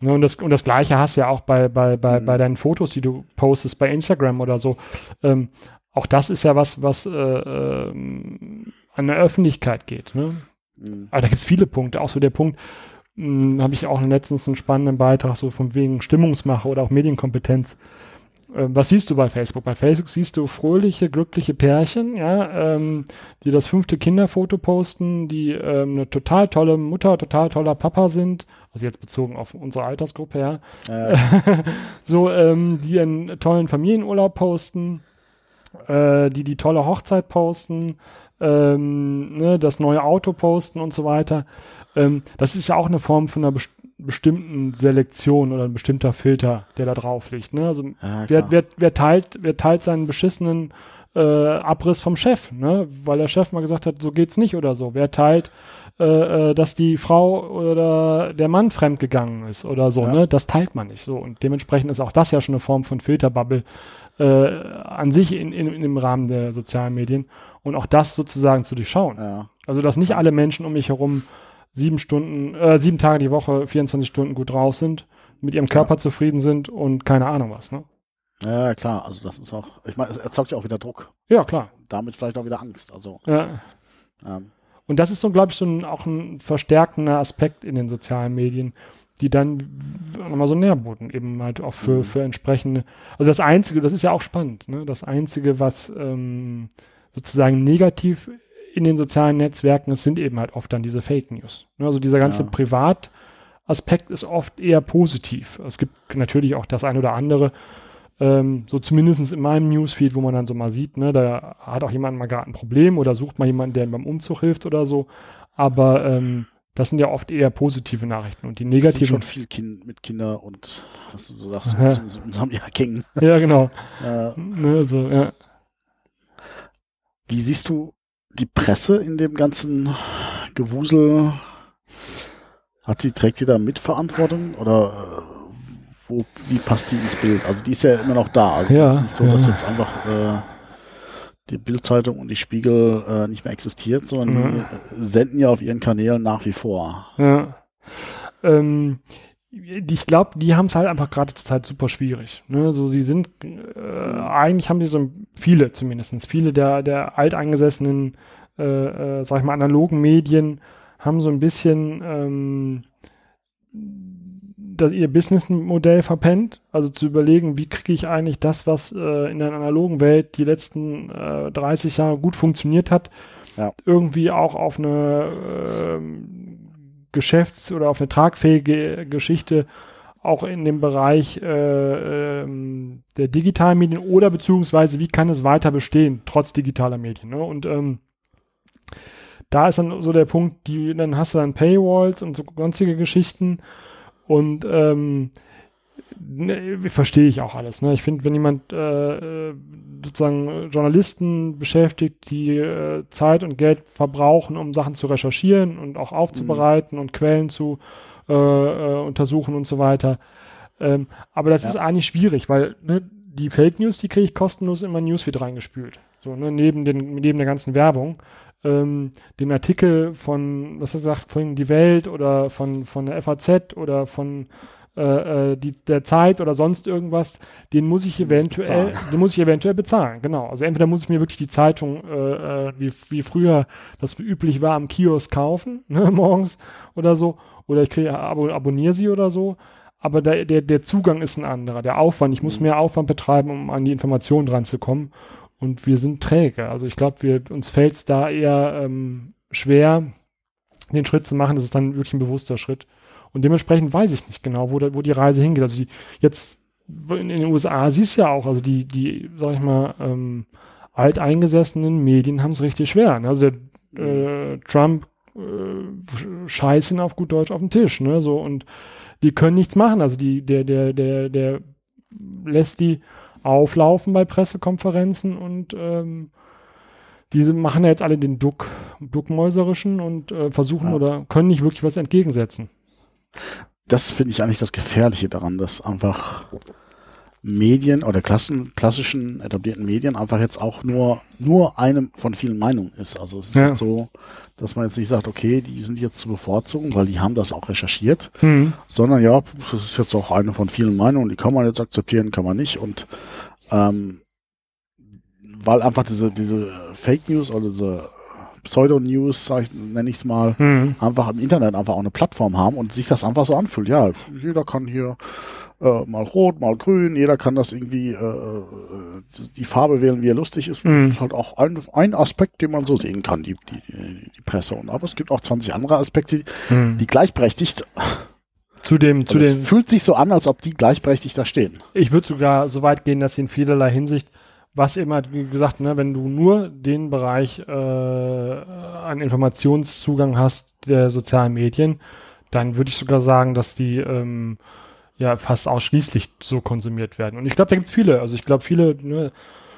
Ne, und, das, und das Gleiche hast du ja auch bei, bei, bei, Mhm. bei deinen Fotos, die du postest bei Instagram oder so. Ähm, auch das ist ja was, was äh, ähm, an der Öffentlichkeit geht. Ne? Mhm. Aber da gibt es viele Punkte. Auch so der Punkt, habe ich auch letztens einen spannenden Beitrag, so von wegen Stimmungsmache oder auch Medienkompetenz. Ähm, was siehst du bei Facebook? Bei Facebook siehst du fröhliche, glückliche Pärchen, ja, ähm, die das fünfte Kinderfoto posten, die ähm, eine total tolle Mutter, total toller Papa sind, also jetzt bezogen auf unsere Altersgruppe, ja, Äh, *laughs* so, ähm, die einen tollen Familienurlaub posten, äh, die die tolle Hochzeit posten, ähm, ne, das neue Auto posten und so weiter. Ähm, das ist ja auch eine Form von einer best bestimmten Selektion oder ein bestimmter Filter, der da drauf liegt. Ne? Also ja, wer, wer, wer, teilt, wer teilt seinen beschissenen äh, Abriss vom Chef, ne? weil der Chef mal gesagt hat, so geht's nicht oder so. Wer teilt, äh, äh, dass die Frau oder der Mann fremdgegangen ist oder so, Ja. ne? Das teilt man nicht so. Und dementsprechend ist auch das ja schon eine Form von Filterbubble äh, an sich in, in, in im Rahmen der sozialen Medien. Und auch das sozusagen zu durchschauen. ja. Also, dass nicht alle Menschen um mich herum sieben Stunden, äh, sieben Tage die Woche, 24 Stunden gut drauf sind, mit ihrem Körper zufrieden sind und keine Ahnung was, ne? ja, klar. Also das ist auch, ich meine, es erzeugt ja auch wieder Druck. Ja, klar. Damit vielleicht auch wieder Angst. Also, Ja. ähm, Und das ist so, glaube ich, so ein, auch ein verstärkender Aspekt in den sozialen Medien, die dann nochmal so Nährboden eben halt auch für, Mhm. für entsprechende. Also das Einzige, das ist ja auch spannend, ne? Das Einzige, was ähm, sozusagen negativ in den sozialen Netzwerken ist, sind eben halt oft dann diese Fake News. Ne? Also dieser ganze Ja. Privataspekt ist oft eher positiv. Es gibt natürlich auch das ein oder andere, ähm, so zumindest in meinem Newsfeed, wo man dann so mal sieht, ne, da hat auch jemand mal gerade ein Problem oder sucht mal jemanden, der ihm beim Umzug hilft oder so. Aber ähm, das sind ja oft eher positive Nachrichten und die es sind negativen. schon viel kind, mit Kinder und was du so sagst, Ja. in unserem- unserem Jahrgängen. Ja, genau. *laughs* Äh, Ne, so, ja. Wie siehst du die Presse in dem ganzen Gewusel? Hat die, trägt die da Mitverantwortung oder äh, wo, wie passt die ins Bild? Also die ist ja immer noch da. Also Ja, es ist nicht so, dass ja. jetzt einfach äh, die Bildzeitung und die Spiegel äh, nicht mehr existiert, sondern Mhm. die äh, senden ja auf ihren Kanälen nach wie vor. Ja. Ähm, ich glaube, die haben es halt einfach gerade zur Zeit super schwierig. Ne? So, sie sind, äh, eigentlich haben die so viele zumindestens viele der, der alteingesessenen, äh, äh, sag ich mal, analogen Medien haben so ein bisschen ähm, das, ihr Businessmodell verpennt. Also zu überlegen, wie kriege ich eigentlich das, was äh, in der analogen Welt die letzten äh, 30 Jahre gut funktioniert hat, Ja. irgendwie auch auf eine ähm, Geschäfts- oder auf eine tragfähige Geschichte auch in dem Bereich äh, ähm, der digitalen Medien oder beziehungsweise wie kann es weiter bestehen, trotz digitaler Medien. Ne? Und ähm, da ist dann so der Punkt, die, dann hast du dann Paywalls und so sonstige Geschichten und ähm, ne, verstehe ich auch alles. Ne? Ich finde, wenn jemand äh, äh, sozusagen Journalisten beschäftigt, die äh, Zeit und Geld verbrauchen, um Sachen zu recherchieren und auch aufzubereiten und Quellen zu äh, äh, untersuchen und so weiter. Ähm, aber das Ja. ist eigentlich schwierig, weil ne, die Fake News, die kriege ich kostenlos in mein Newsfeed reingespült. So, ne, neben, den, neben der ganzen Werbung. ähm, den Artikel von, was er sagt, von Die Welt oder von, von der FAZ oder von äh, äh, die, der Zeit oder sonst irgendwas, den muss ich eventuell, den muss ich eventuell bezahlen, genau. Also entweder muss ich mir wirklich die Zeitung, äh, äh, wie, wie früher das üblich war, am Kiosk kaufen, *laughs* ne, morgens oder so, oder ich kriege, ab, abonniere sie oder so, aber der, der, der Zugang ist ein anderer, der Aufwand, ich muss mhm. mehr Aufwand betreiben, um an die Informationen dran zu kommen und wir sind träge. Also ich glaube, wir, uns fällt es da eher ähm, schwer, den Schritt zu machen, das ist dann wirklich ein bewusster Schritt. Und dementsprechend weiß ich nicht genau, wo, da, wo die Reise hingeht. Also die, jetzt in, den USA siehst du ja auch, also die, die, sag ich mal, ähm, alteingesessenen Medien haben es richtig schwer. Ne? Also der äh, Trump äh, scheißt ihn auf gut Deutsch auf den Tisch, ne? So und die können nichts machen. Also die, der, der, der, der lässt die auflaufen bei Pressekonferenzen und ähm, diese machen ja jetzt alle den Duck, Duckmäuserischen und äh, versuchen ja. oder können nicht wirklich was entgegensetzen das finde ich eigentlich das Gefährliche daran, dass einfach Medien oder klassen, klassischen etablierten Medien einfach jetzt auch nur, nur eine von vielen Meinungen ist. Also es ist ja. so, dass man jetzt nicht sagt, okay, die sind jetzt zu bevorzugen, weil die haben das auch recherchiert, mhm. sondern ja, das ist jetzt auch eine von vielen Meinungen, die kann man jetzt akzeptieren, kann man nicht. Und ähm, weil einfach diese, diese Fake News oder diese Pseudo-News, nenne ich es mal, mhm. einfach im Internet einfach auch eine Plattform haben und sich das einfach so anfühlt. Ja, jeder kann hier äh, mal rot, mal grün, jeder kann das irgendwie äh, äh die Farbe wählen, wie er lustig ist. Mhm. Das ist halt auch ein, ein Aspekt, den man so sehen kann, die, die, die Presse. Und aber es gibt auch 20 andere Aspekte, mhm. die gleichberechtigt zu dem, zu den. fühlt sich so an, als ob die gleichberechtigt da stehen. Ich würde sogar so weit gehen, dass sie in vielerlei Hinsicht was eben halt, wie gesagt, ne, wenn du nur den Bereich äh, an Informationszugang hast der sozialen Medien, dann würde ich sogar sagen, dass die ähm, ja fast ausschließlich so konsumiert werden. Und ich glaube, da gibt es viele. Also ich glaube, viele, ne,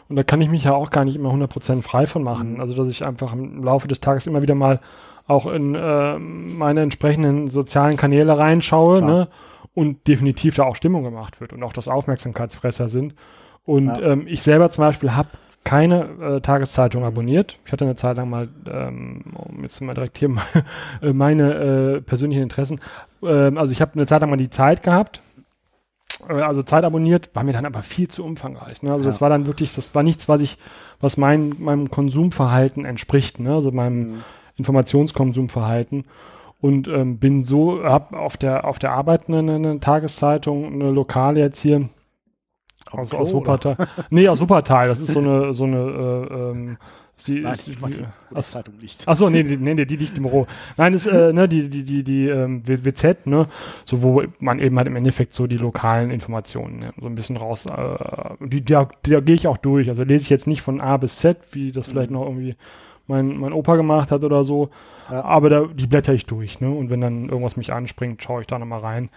und da kann ich mich ja auch gar nicht immer 100% frei von machen. Mhm. Also dass ich einfach im Laufe des Tages immer wieder mal auch in äh, meine entsprechenden sozialen Kanäle reinschaue, ne? Und definitiv da auch Stimmung gemacht wird und auch das Aufmerksamkeitsfresser sind. Und ja. ähm, ich selber zum Beispiel habe keine äh, Tageszeitung abonniert. Ich hatte eine Zeit lang mal, ähm, jetzt mal direkt hier *laughs* äh, meine äh, persönlichen Interessen. Ähm, also ich habe eine Zeit lang mal die Zeit gehabt, äh, also Zeit abonniert, war mir dann aber viel zu umfangreich. Ne? Also ja. das war dann wirklich, das war nichts, was ich, was mein, meinem Konsumverhalten entspricht, ne? also meinem mhm. Informationskonsumverhalten. Und ähm, bin so, hab auf der auf der Arbeit eine, eine Tageszeitung, eine Lokale jetzt hier aus, aus Wuppertal. nee, aus Wuppertal. Das ist so eine, so eine, äh, ähm, Sie Nein, ist, ich die, die Zeitung nicht. Achso, nee, nee, nee, die liegt im Büro. Nein, ist, äh, ne, die, die, die, die ähm, WZ, ne, so wo man eben halt im Endeffekt so die lokalen Informationen ne, so ein bisschen raus, äh, die, da, da gehe ich auch durch. Also lese ich jetzt nicht von A bis Z, wie das vielleicht mhm. noch irgendwie mein, mein Opa gemacht hat oder so. Ja. Aber da, die blätter ich durch, ne? Und wenn dann irgendwas mich anspringt, schaue ich da nochmal rein.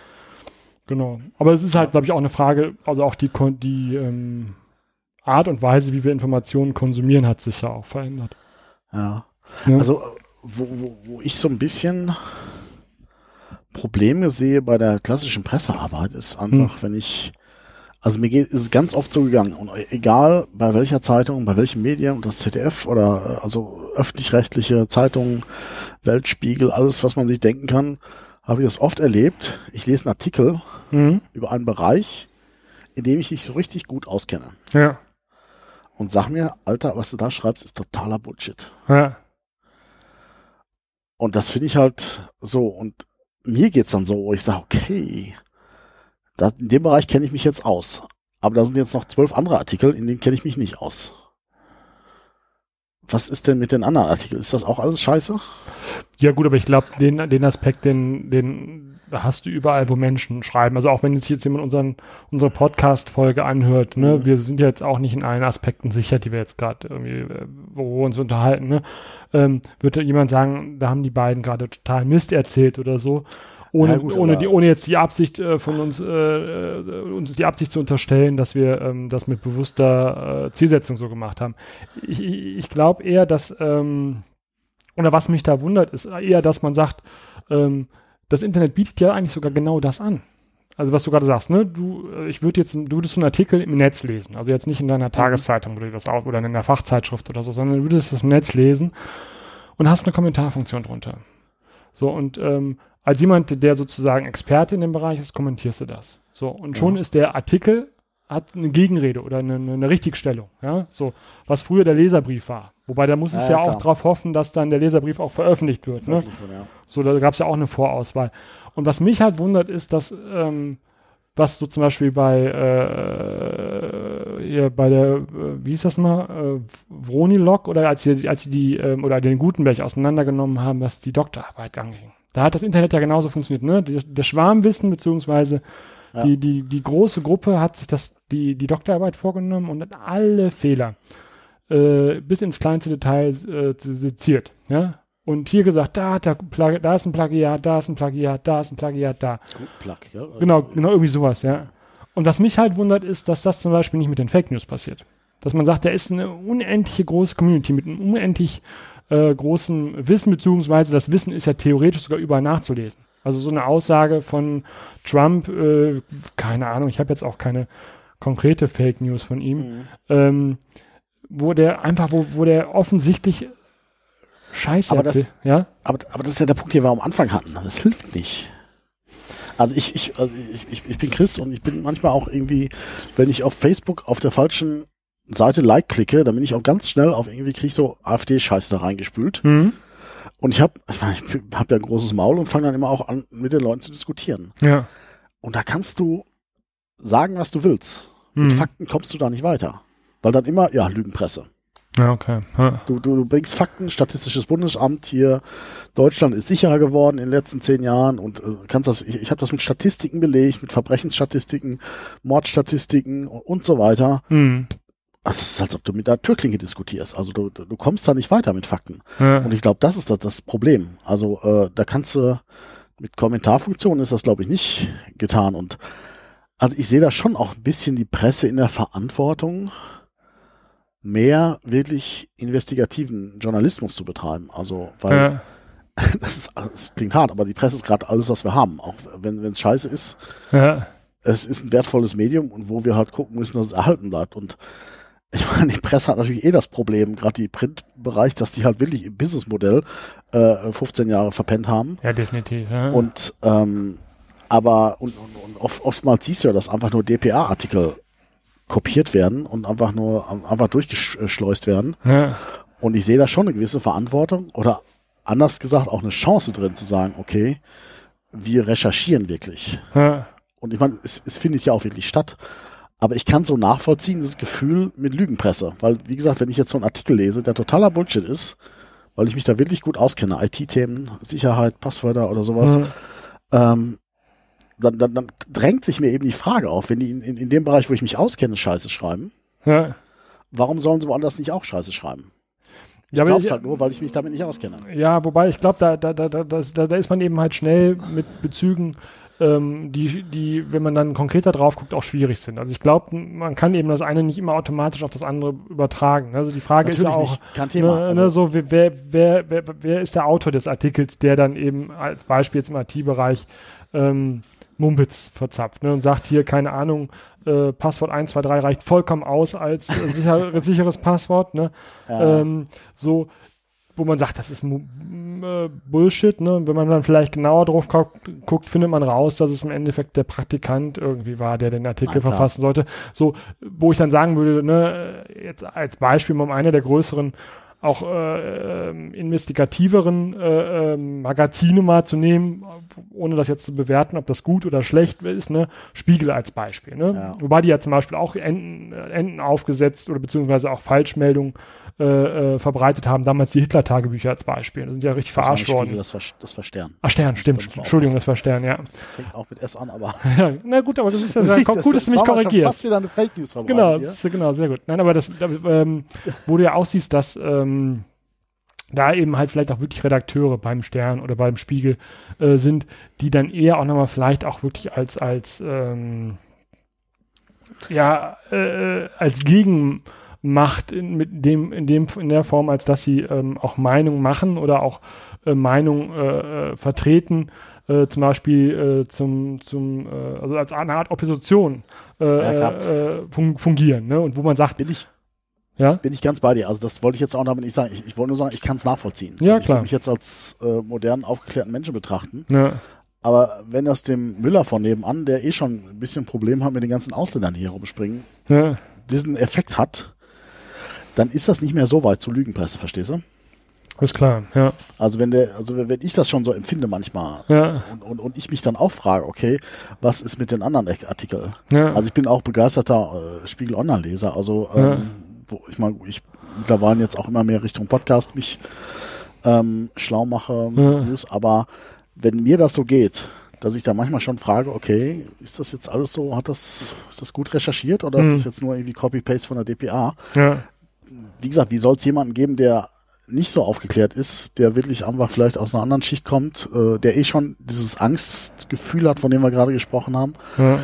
Genau. Aber es ist halt, glaube ich, auch eine Frage, also auch die, die ähm, Art und Weise, wie wir Informationen konsumieren, hat sich ja auch verändert. Ja. ja. Also, wo, wo, wo ich so ein bisschen Probleme sehe bei der klassischen Pressearbeit, ist einfach, hm. wenn ich, also mir geht, ist es ganz oft so gegangen, und egal bei welcher Zeitung, bei welchem Medien, das ZDF oder also öffentlich-rechtliche Zeitungen, Weltspiegel, alles, was man sich denken kann, habe ich das oft erlebt. Ich lese einen Artikel mhm. über einen Bereich, in dem ich mich so richtig gut auskenne. Ja. Und sag mir, Alter, was du da schreibst, ist totaler Bullshit. Ja. Und das finde ich halt so. Und mir geht's dann so, wo ich sage, okay, da, in dem Bereich kenne ich mich jetzt aus. Aber da sind jetzt noch zwölf andere Artikel, in denen kenne ich mich nicht aus. Was ist denn mit den anderen Artikeln? Ist das auch alles scheiße? Ja gut, aber ich glaube, den, den Aspekt, den, den hast du überall, wo Menschen schreiben. Also auch wenn jetzt, jetzt jemand unseren, unsere Podcast-Folge anhört, ne, mhm. wir sind ja jetzt auch nicht in allen Aspekten sicher, die wir jetzt gerade irgendwie, äh, wo wir uns unterhalten, ne, ähm, würde jemand sagen, da haben die beiden gerade total Mist erzählt oder so ohne, ja, gut, ohne, die, ohne jetzt die Absicht äh, von uns, äh, äh, uns die Absicht zu unterstellen, dass wir ähm, das mit bewusster äh, Zielsetzung so gemacht haben. Ich, ich, glaube eher, dass, ähm, oder was mich da wundert, ist eher, dass man sagt, ähm, das Internet bietet ja eigentlich sogar genau das an. Also was du gerade sagst, ne? Du, äh, ich würde jetzt, du würdest so einen Artikel im Netz lesen, also jetzt nicht in deiner mhm. Tageszeitung oder das oder in einer Fachzeitschrift oder so, sondern du würdest das im Netz lesen und hast eine Kommentarfunktion drunter. So, und ähm, als jemand, der sozusagen Experte in dem Bereich ist, kommentierst du das. So, und schon Ja. ist der Artikel, hat eine Gegenrede oder eine, eine Richtigstellung, ja, so, was früher der Leserbrief war. Wobei da muss es Ja, ja, klar. auch darauf hoffen, dass dann der Leserbrief auch veröffentlicht wird. Ne? Ja. So, da gab es ja auch eine Vorauswahl. Und was mich halt wundert, ist, dass, ähm, was so zum Beispiel bei, äh, hier bei der, äh, wie hieß das mal, äh, Vronilog oder als sie, als sie die, ähm, oder den Gutenberg auseinandergenommen haben, was die Doktorarbeit anging. Da hat das Internet ja genauso funktioniert, ne? Der, der Schwarmwissen, beziehungsweise Ja. die, die, die große Gruppe hat sich das, die, die Doktorarbeit vorgenommen und hat alle Fehler äh, bis ins kleinste Detail äh, seziert, ja? Und hier gesagt, da, Plagi da ist ein Plagiat, da ist ein Plagiat, da ist ein Plagiat, da. Gut, Plug, ja. Genau, genau irgendwie sowas, ja. Und was mich halt wundert, ist, dass das zum Beispiel nicht mit den Fake News passiert. Dass man sagt, da ist eine unendliche große Community mit einem unendlich äh, großen Wissen, beziehungsweise das Wissen ist ja theoretisch sogar überall nachzulesen. Also so eine Aussage von Trump, äh, keine Ahnung, ich habe jetzt auch keine konkrete Fake News von ihm, Mhm. ähm, wo der einfach, wo, wo der offensichtlich Scheiße Aber das- ja? Aber, aber das ist ja der Punkt, den wir am Anfang hatten. Das hilft nicht. Also ich, ich, also ich, ich, ich bin Chris und ich bin manchmal auch irgendwie, wenn ich auf Facebook auf der falschen Seite Like klicke, dann bin ich auch ganz schnell auf irgendwie krieg ich so AfD-Scheiß da reingespült. Mhm. Und ich habe ich, mein, ich hab ja ein großes Maul und fange dann immer auch an, mit den Leuten zu diskutieren. Ja. Und da kannst du sagen, was du willst. Mhm. Mit Fakten kommst du da nicht weiter. Weil dann immer, ja, Lügenpresse. Ja, okay. Ja. Du, du, du bringst Fakten, Statistisches Bundesamt hier, Deutschland ist sicherer geworden in den letzten zehn Jahren und äh, kannst das, ich, ich habe das mit Statistiken belegt, mit Verbrechensstatistiken, Mordstatistiken und, und so weiter. Mhm. Also es ist, als ob du mit der Türklinge diskutierst. Also du, du du kommst da nicht weiter mit Fakten. Ja. Und ich glaube, das ist das, das Problem. Also äh, da kannst du mit Kommentarfunktionen ist das, glaube ich, nicht getan. Und also ich sehe da schon auch ein bisschen die Presse in der Verantwortung, mehr wirklich investigativen Journalismus zu betreiben. Also, weil ja. *laughs* das, ist, das klingt hart, aber die Presse ist gerade alles, was wir haben. Auch wenn es scheiße ist, ja. es ist ein wertvolles Medium und wo wir halt gucken müssen, dass es erhalten bleibt. Und ich meine, die Presse hat natürlich eh das Problem, gerade die Printbereich, dass die halt wirklich im Businessmodell äh, 15 Jahre verpennt haben. Ja, definitiv. Ja. Und ähm, aber und, und, und oft, oftmals siehst du ja, dass einfach nur DPA-Artikel kopiert werden und einfach nur einfach durchgeschleust werden. ja. Und ich sehe da schon eine gewisse Verantwortung oder anders gesagt auch eine Chance drin zu sagen, okay, wir recherchieren wirklich. Ja. Und ich meine, es, es findet ja auch wirklich statt. Aber ich kann so nachvollziehen, dieses Gefühl mit Lügenpresse. Weil, wie gesagt, wenn ich jetzt so einen Artikel lese, der totaler Bullshit ist, weil ich mich da wirklich gut auskenne, IT-Themen, Sicherheit, Passwörter oder sowas, Ja. ähm, dann, dann, dann drängt sich mir eben die Frage auf, wenn die in, in, in dem Bereich, wo ich mich auskenne, Scheiße schreiben, Ja. warum sollen sie woanders nicht auch Scheiße schreiben? Ich Ja, glaub's ich- halt nur, weil ich mich damit nicht auskenne. Ja, wobei ich glaube, da, da, da, da, da ist man eben halt schnell mit Bezügen, ähm, die, die, wenn man dann konkreter drauf guckt, auch schwierig sind. Also ich glaube, man kann eben das eine nicht immer automatisch auf das andere übertragen. Also die Frage ist ja auch, nicht, kein Thema. ne, Also, ne, so wer, wer, wer, wer, ist der Autor des Artikels, der dann eben als Beispiel jetzt im IT-Bereich ähm, Mumpitz verzapft ne, und sagt hier, keine Ahnung, äh, Passwort 123 reicht vollkommen aus als äh, sicher, *laughs* sicheres Passwort. Ne? äh, ähm, so, wo man sagt, das ist äh, Bullshit, ne? Wenn man dann vielleicht genauer drauf guckt, guckt, findet man raus, dass es im Endeffekt der Praktikant irgendwie war, der den Artikel klar. verfassen sollte. So, wo ich dann sagen würde, ne, jetzt als Beispiel, um einer der größeren auch äh, ähm, investigativeren äh, ähm, Magazine mal zu nehmen, ohne das jetzt zu bewerten, ob das gut oder schlecht ist, ne? Spiegel als Beispiel, ne? Ja. Wobei die ja zum Beispiel auch Enden, äh, Enden aufgesetzt oder beziehungsweise auch Falschmeldungen äh, äh, verbreitet haben, damals die Hitler-Tagebücher als Beispiel. Da sind ja richtig das verarscht Spiegel, worden. Das war, das war Stern. Ach, Stern, stimmt. Entschuldigung, das war Stern, ja. Fängt auch mit S an, aber. *laughs* ja. Na gut, aber das ist ja *laughs* sehr gut, dass du mich korrigierst. Fast wieder eine Fake News Genau, das ist, genau, sehr gut. Nein, aber das, da, ähm, wo du ja auch siehst, dass ähm, da eben halt vielleicht auch wirklich Redakteure beim Stern oder beim Spiegel äh, sind, die dann eher auch nochmal vielleicht auch wirklich als, als ähm, ja, äh, als Gegenmacht in, mit dem, in dem, in der Form, als dass sie ähm, auch Meinung machen oder auch äh, Meinung äh, äh, vertreten, äh, zum Beispiel äh, zum, zum äh, also als eine Art Opposition Ja, fun fungieren, ne? Und wo man sagt, Bin ich, Ja? Bin ich ganz bei dir. Also das wollte ich jetzt auch damit nicht sagen. Ich, ich wollte nur sagen, ich kann es nachvollziehen. Ja, also ich will mich jetzt als modernen, aufgeklärten Menschen betrachten. Ja. Aber wenn das dem Müller von nebenan, der eh schon ein bisschen Problem hat mit den ganzen Ausländern, die hier rumspringen, Ja. diesen Effekt hat, dann ist das nicht mehr so weit zur Lügenpresse, verstehst du? Ist klar, ja. Also wenn der, also wenn ich das schon so empfinde manchmal Ja. und, und, und ich mich dann auch frage, okay, was ist mit den anderen Artikeln? Ja. Also ich bin auch begeisterter äh, Spiegel Online-Leser. Also ähm, Ja. wo ich mal, ich mittlerweile jetzt auch immer mehr Richtung Podcast mich ähm, schlau mache, Ja. News, aber wenn mir das so geht, dass ich da manchmal schon frage, okay, ist das jetzt alles so, hat das, ist das gut recherchiert oder Mhm. ist das jetzt nur irgendwie Copy-Paste von der DPA? ja. Wie gesagt, wie soll es jemanden geben, der nicht so aufgeklärt ist, der wirklich einfach vielleicht aus einer anderen Schicht kommt, äh, der eh schon dieses Angstgefühl hat, von dem wir gerade gesprochen haben. ja.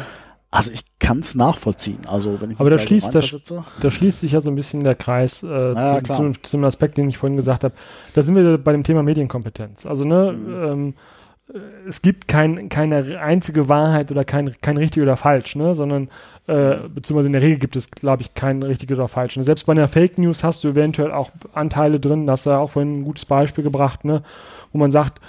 Also ich kann es nachvollziehen. Also wenn ich Aber da schließt reinversetze- Da schließt sich ja so ein bisschen der Kreis äh, ja, zu, zu, zu dem Aspekt, den ich vorhin gesagt habe. Da sind wir bei dem Thema Medienkompetenz. Also, ne, Mhm. ähm, äh, es gibt kein, keine einzige Wahrheit oder kein, kein richtig oder falsch, ne, sondern äh, beziehungsweise in der Regel gibt es, glaube ich, kein richtig oder falsch. Und selbst bei einer Fake News hast du eventuell auch Anteile drin, hast du ja auch vorhin ein gutes Beispiel gebracht, ne, wo man sagt,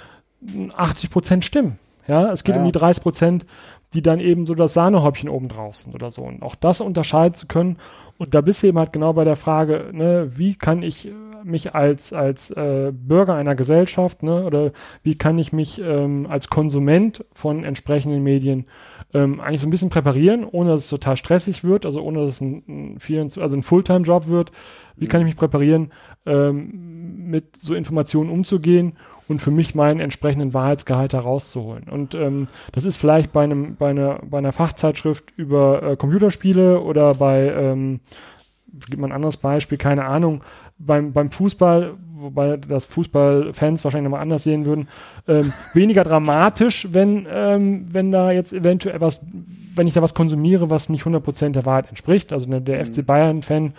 80 Prozent stimmen. Ja, es geht Ja. um die 30 Prozent, die dann eben so das Sahnehäubchen oben drauf sind oder so. Und auch das unterscheiden zu können. Und da bist du eben halt genau bei der Frage, ne, wie kann ich äh, mich als, als äh, Bürger einer Gesellschaft, ne, oder wie kann ich mich ähm, als Konsument von entsprechenden Medien ähm, eigentlich so ein bisschen präparieren, ohne dass es total stressig wird, also ohne dass es ein, ein, 24 also ein Fulltime-Job wird. Wie kann ich mich präparieren, ähm, mit so Informationen umzugehen und für mich meinen entsprechenden Wahrheitsgehalt herauszuholen. Und ähm, das ist vielleicht bei einem, bei einer, bei einer Fachzeitschrift über äh, Computerspiele oder bei, ähm, gibt man ein anderes Beispiel, keine Ahnung, beim, beim Fußball, wobei das Fußballfans wahrscheinlich nochmal anders sehen würden, ähm, *laughs* weniger dramatisch, wenn, ähm, wenn da jetzt eventuell was, wenn ich da was konsumiere, was nicht 100% der Wahrheit entspricht. Also ne, der Mhm. FC Bayern-Fan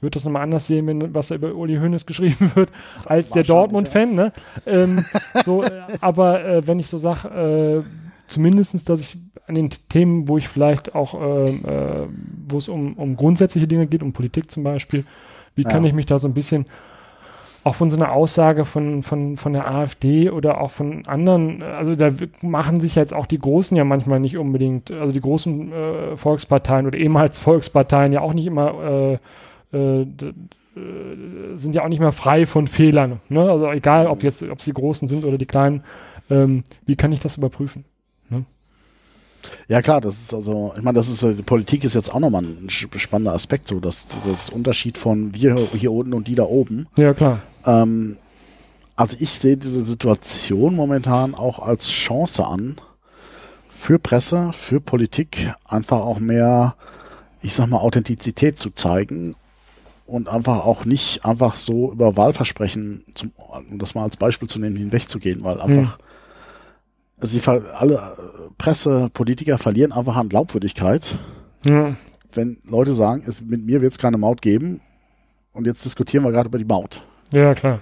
wird das nochmal anders sehen, wenn was da über Uli Hoeneß geschrieben wird, *laughs* als der Dortmund-Fan. Ne? Ähm, so, *laughs* äh, aber äh, wenn ich so sage, äh, zumindestens, dass ich an den Themen, wo ich vielleicht auch, ähm, äh, wo es um, um grundsätzliche Dinge geht, um Politik zum Beispiel, wie kann Ja. ich mich da so ein bisschen auch von so einer Aussage von, von, von der AfD oder auch von anderen, also da machen sich jetzt auch die Großen ja manchmal nicht unbedingt, also die großen äh, Volksparteien oder ehemals Volksparteien ja auch nicht immer, äh, äh, äh, sind ja auch nicht mehr frei von Fehlern. Ne? Also egal, ob jetzt, ob sie die Großen sind oder die Kleinen, ähm, wie kann ich das überprüfen? Ja klar, das ist also, ich meine, das ist äh, die Politik ist jetzt auch nochmal ein spannender Aspekt, so dass dieses Unterschied von wir hier unten und die da oben. Ja, klar. Ähm, also ich sehe diese Situation momentan auch als Chance an für Presse, für Politik, einfach auch mehr, ich sag mal, Authentizität zu zeigen und einfach auch nicht einfach so über Wahlversprechen, zum, um das mal als Beispiel zu nehmen, hinwegzugehen, weil einfach sie ver alle äh, Presse, Politiker verlieren einfach an Glaubwürdigkeit, Ja, wenn Leute sagen, es, mit mir wird es keine Maut geben und jetzt diskutieren wir gerade über die Maut ja klar.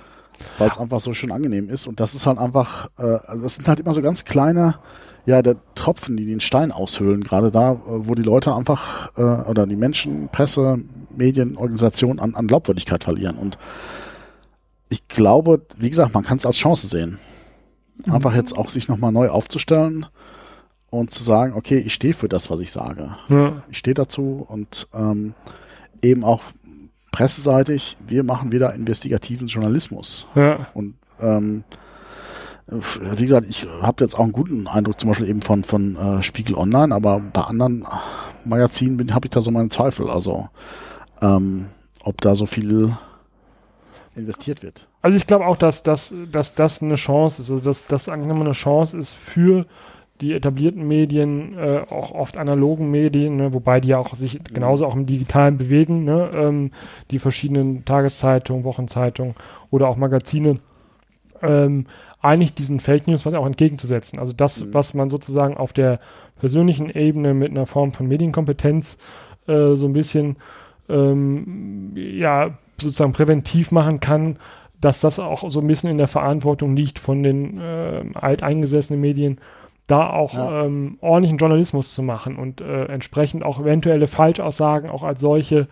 weil es einfach so schön angenehm ist. Und das ist halt einfach, äh, also das sind halt immer so ganz kleine, ja, der Tropfen, die den Stein aushöhlen, gerade da, äh, wo die Leute einfach, äh, oder die Menschen, Presse, Medien, Organisationen an, an Glaubwürdigkeit verlieren. Und ich glaube, wie gesagt, man kann es als Chance sehen. Einfach jetzt auch sich nochmal neu aufzustellen und zu sagen, okay, ich stehe für das, was ich sage Ja, ich stehe dazu und ähm, eben auch presseseitig, wir machen wieder investigativen Journalismus. ja, Und ähm, wie gesagt, ich habe jetzt auch einen guten Eindruck zum Beispiel eben von, von äh, Spiegel Online, aber bei anderen Magazinen habe ich da so meine Zweifel. Also ähm, ob da so viel investiert wird. Also ich glaube auch, dass, dass, dass das eine Chance ist, also dass das eigentlich eine Chance ist für die etablierten Medien, äh, auch oft analogen Medien, ne, wobei die ja auch sich genauso auch im Digitalen bewegen, ne, ähm, die verschiedenen Tageszeitungen, Wochenzeitungen oder auch Magazine, ähm, eigentlich diesen Fake News was auch entgegenzusetzen. Also das, Mhm. was man sozusagen auf der persönlichen Ebene mit einer Form von Medienkompetenz äh, so ein bisschen ähm, ja sozusagen präventiv machen kann, dass das auch so ein bisschen in der Verantwortung liegt von den äh, alteingesessenen Medien, da auch Ja. ähm, ordentlichen Journalismus zu machen und äh, entsprechend auch eventuelle Falschaussagen auch als solche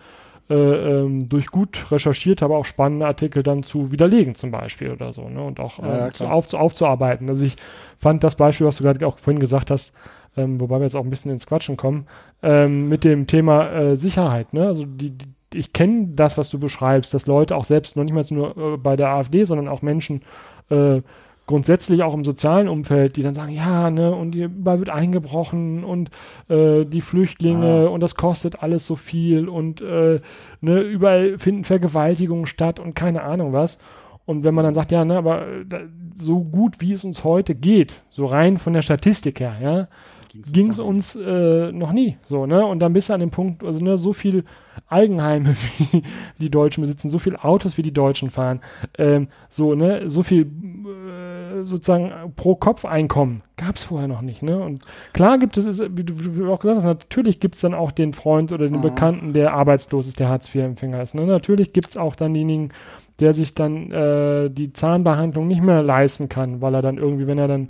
äh, ähm, durch gut recherchierte, aber auch spannende Artikel dann zu widerlegen zum Beispiel oder so, ne? Und auch Ja, äh, zu auf, aufzuarbeiten. Also ich fand das Beispiel, was du gerade auch vorhin gesagt hast, ähm, wobei wir jetzt auch ein bisschen ins Quatschen kommen, ähm, mit dem Thema äh, Sicherheit, ne? Also die, die ich kenne das, was du beschreibst, dass Leute auch selbst noch nicht mal nur äh, bei der AfD, sondern auch Menschen äh, grundsätzlich auch im sozialen Umfeld, die dann sagen, ja, ne, und hier überall wird eingebrochen und äh, die Flüchtlinge Ah. und das kostet alles so viel und äh, ne, überall finden Vergewaltigungen statt und keine Ahnung was. Und wenn man dann sagt, ja, ne, aber äh, da, so gut wie es uns heute geht, so rein von der Statistik her, ja, ging es uns äh, noch nie so, ne? Und dann bist du an dem Punkt, also ne, so viel Eigenheime *laughs* wie die Deutschen besitzen, so viel Autos wie die Deutschen fahren, ähm, so, ne, so viel äh, sozusagen pro Kopf Einkommen gab es vorher noch nicht, ne? Und klar gibt es, ist, wie du, wie du auch gesagt hast, natürlich gibt es dann auch den Freund oder den Mhm. Bekannten, der arbeitslos ist, der Hartz-IV-Empfänger ist. Ne? Natürlich gibt es auch dann denjenigen, der sich dann äh, die Zahnbehandlung nicht mehr leisten kann, weil er dann irgendwie, wenn er dann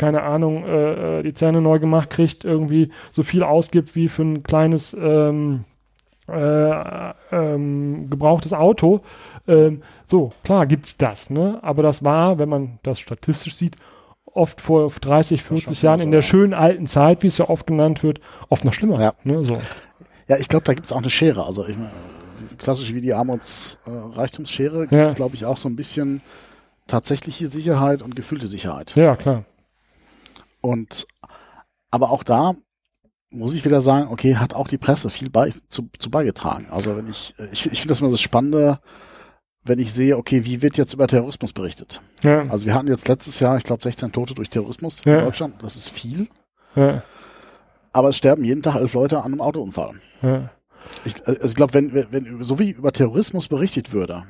keine Ahnung, äh, äh, die Zähne neu gemacht kriegt, irgendwie so viel ausgibt wie für ein kleines ähm, äh, ähm, gebrauchtes Auto. Ähm, so, klar gibt's das, ne? Aber das war, wenn man das statistisch sieht, oft vor 30, 50 schon Jahren so, in der ja. schönen alten Zeit, wie es ja oft genannt wird, oft noch schlimmer. Ja. Ne? So. Ja, ich glaube, da gibt's auch eine Schere. Also ich meine, klassisch wie die Armuts-Reichtumsschere Ja. gibt's, glaube ich, auch so ein bisschen tatsächliche Sicherheit und gefühlte Sicherheit. Ja, klar. Und aber auch da muss ich wieder sagen, okay, hat auch die Presse viel bei, zu, zu beigetragen. Also wenn ich, äh, ich, ich finde das mal das Spannende, wenn ich sehe, okay, wie wird jetzt über Terrorismus berichtet? Ja, Also wir hatten jetzt letztes Jahr, ich glaube, 16 Tote durch Terrorismus Ja. in Deutschland. Das ist viel. ja, Aber es sterben jeden Tag elf Leute an einem Autounfall. Ich, äh, also ich glaube, wenn, wenn, wenn so wie über Terrorismus berichtet würde,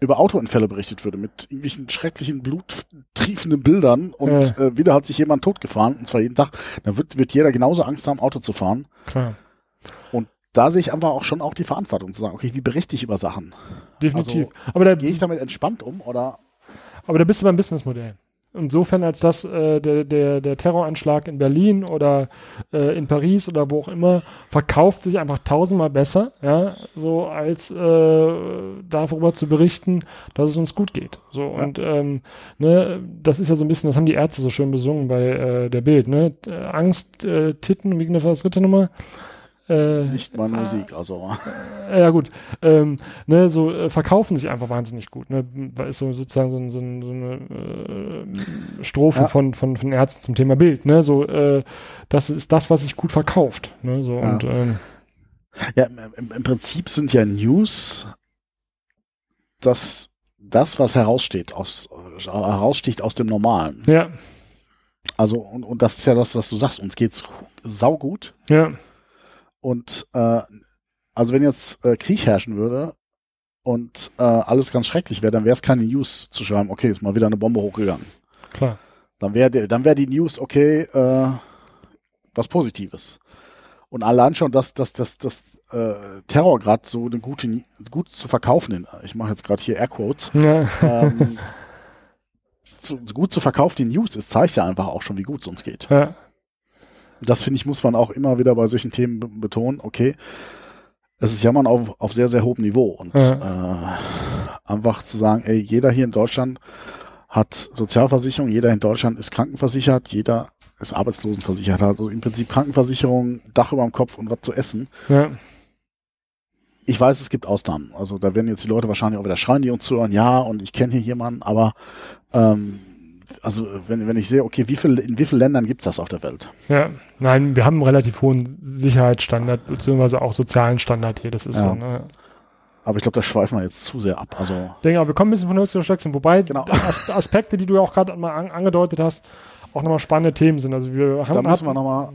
über Autounfälle berichtet würde, mit irgendwelchen schrecklichen, bluttriefenden Bildern und äh, wieder hat sich jemand totgefahren, und zwar jeden Tag, dann wird, wird jeder genauso Angst haben, Auto zu fahren. klar. Und da sehe ich einfach auch schon auch die Verantwortung zu sagen, okay, wie berichte ich über Sachen? Definitiv. Also, aber da, Gehe ich damit entspannt um oder? Aber da bist du beim Businessmodell. Insofern, als dass äh, der, der, der Terroranschlag in Berlin oder äh, in Paris oder wo auch immer verkauft sich einfach tausendmal besser, ja, so als äh, darüber zu berichten, dass es uns gut geht. So Ja. und ähm, ne, das ist ja so ein bisschen, das haben die Ärzte so schön besungen bei äh, der Bild, ne? Äh, Angst, äh, Titten, wie das war das dritte Nummer? Äh, Nicht meine Musik, also äh, *laughs* ja gut, ähm, ne, so äh, verkaufen sich einfach wahnsinnig gut. Ne, ist so sozusagen so, so, so eine äh, Strophe Ja. von, von, von Ärzten zum Thema Bild. Ne, so äh, das ist das, was sich gut verkauft. Ne, so Ja. und ähm, ja, im, im, Prinzip sind ja News das, das, was heraussteht aus, heraussticht aus dem Normalen. ja, Also, und, und das ist ja das, was du sagst, uns geht's saugut. ja, Und äh, also wenn jetzt äh, Krieg herrschen würde und äh, alles ganz schrecklich wäre, dann wäre es keine News zu schreiben, okay, ist mal wieder eine Bombe hochgegangen. klar. Dann wäre dann wäre die News, okay, äh, was Positives. Und allein schon, dass dass dass das äh, Terror gerade so eine gute gut zu verkaufen, in- ich mache jetzt gerade hier Airquotes, Ja, *laughs* ähm, zu, gut zu verkaufen die News ist, zeigt ja einfach auch schon, wie gut es uns geht. ja, Das finde ich, muss man auch immer wieder bei solchen Themen be betonen. Okay, es ist Jammern auf, auf sehr, sehr hohem Niveau und äh, einfach zu sagen, ey, jeder hier in Deutschland hat Sozialversicherung, jeder in Deutschland ist krankenversichert, jeder ist arbeitslosenversichert, also im Prinzip Krankenversicherung, Dach über dem Kopf und was zu essen. ja, Ich weiß, es gibt Ausnahmen. Also da werden jetzt die Leute wahrscheinlich auch wieder schreien, die uns zuhören, ja, und ich kenne hier jemanden, aber ähm, also wenn, wenn ich sehe, okay, wie viel, in wie vielen Ländern gibt's das auf der Welt? ja. Nein, wir haben einen relativ hohen Sicherheitsstandard, beziehungsweise auch sozialen Standard hier. Das ist Ja. so, ne? Aber ich glaube, da schweifen wir jetzt zu sehr ab. Also Ich denke, aber wir kommen ein bisschen von zu Stöckchen, wobei Genau. As Aspekte, die du ja auch gerade mal an angedeutet hast, auch nochmal spannende Themen sind. Also wir da haben müssen wir hatten- nochmal,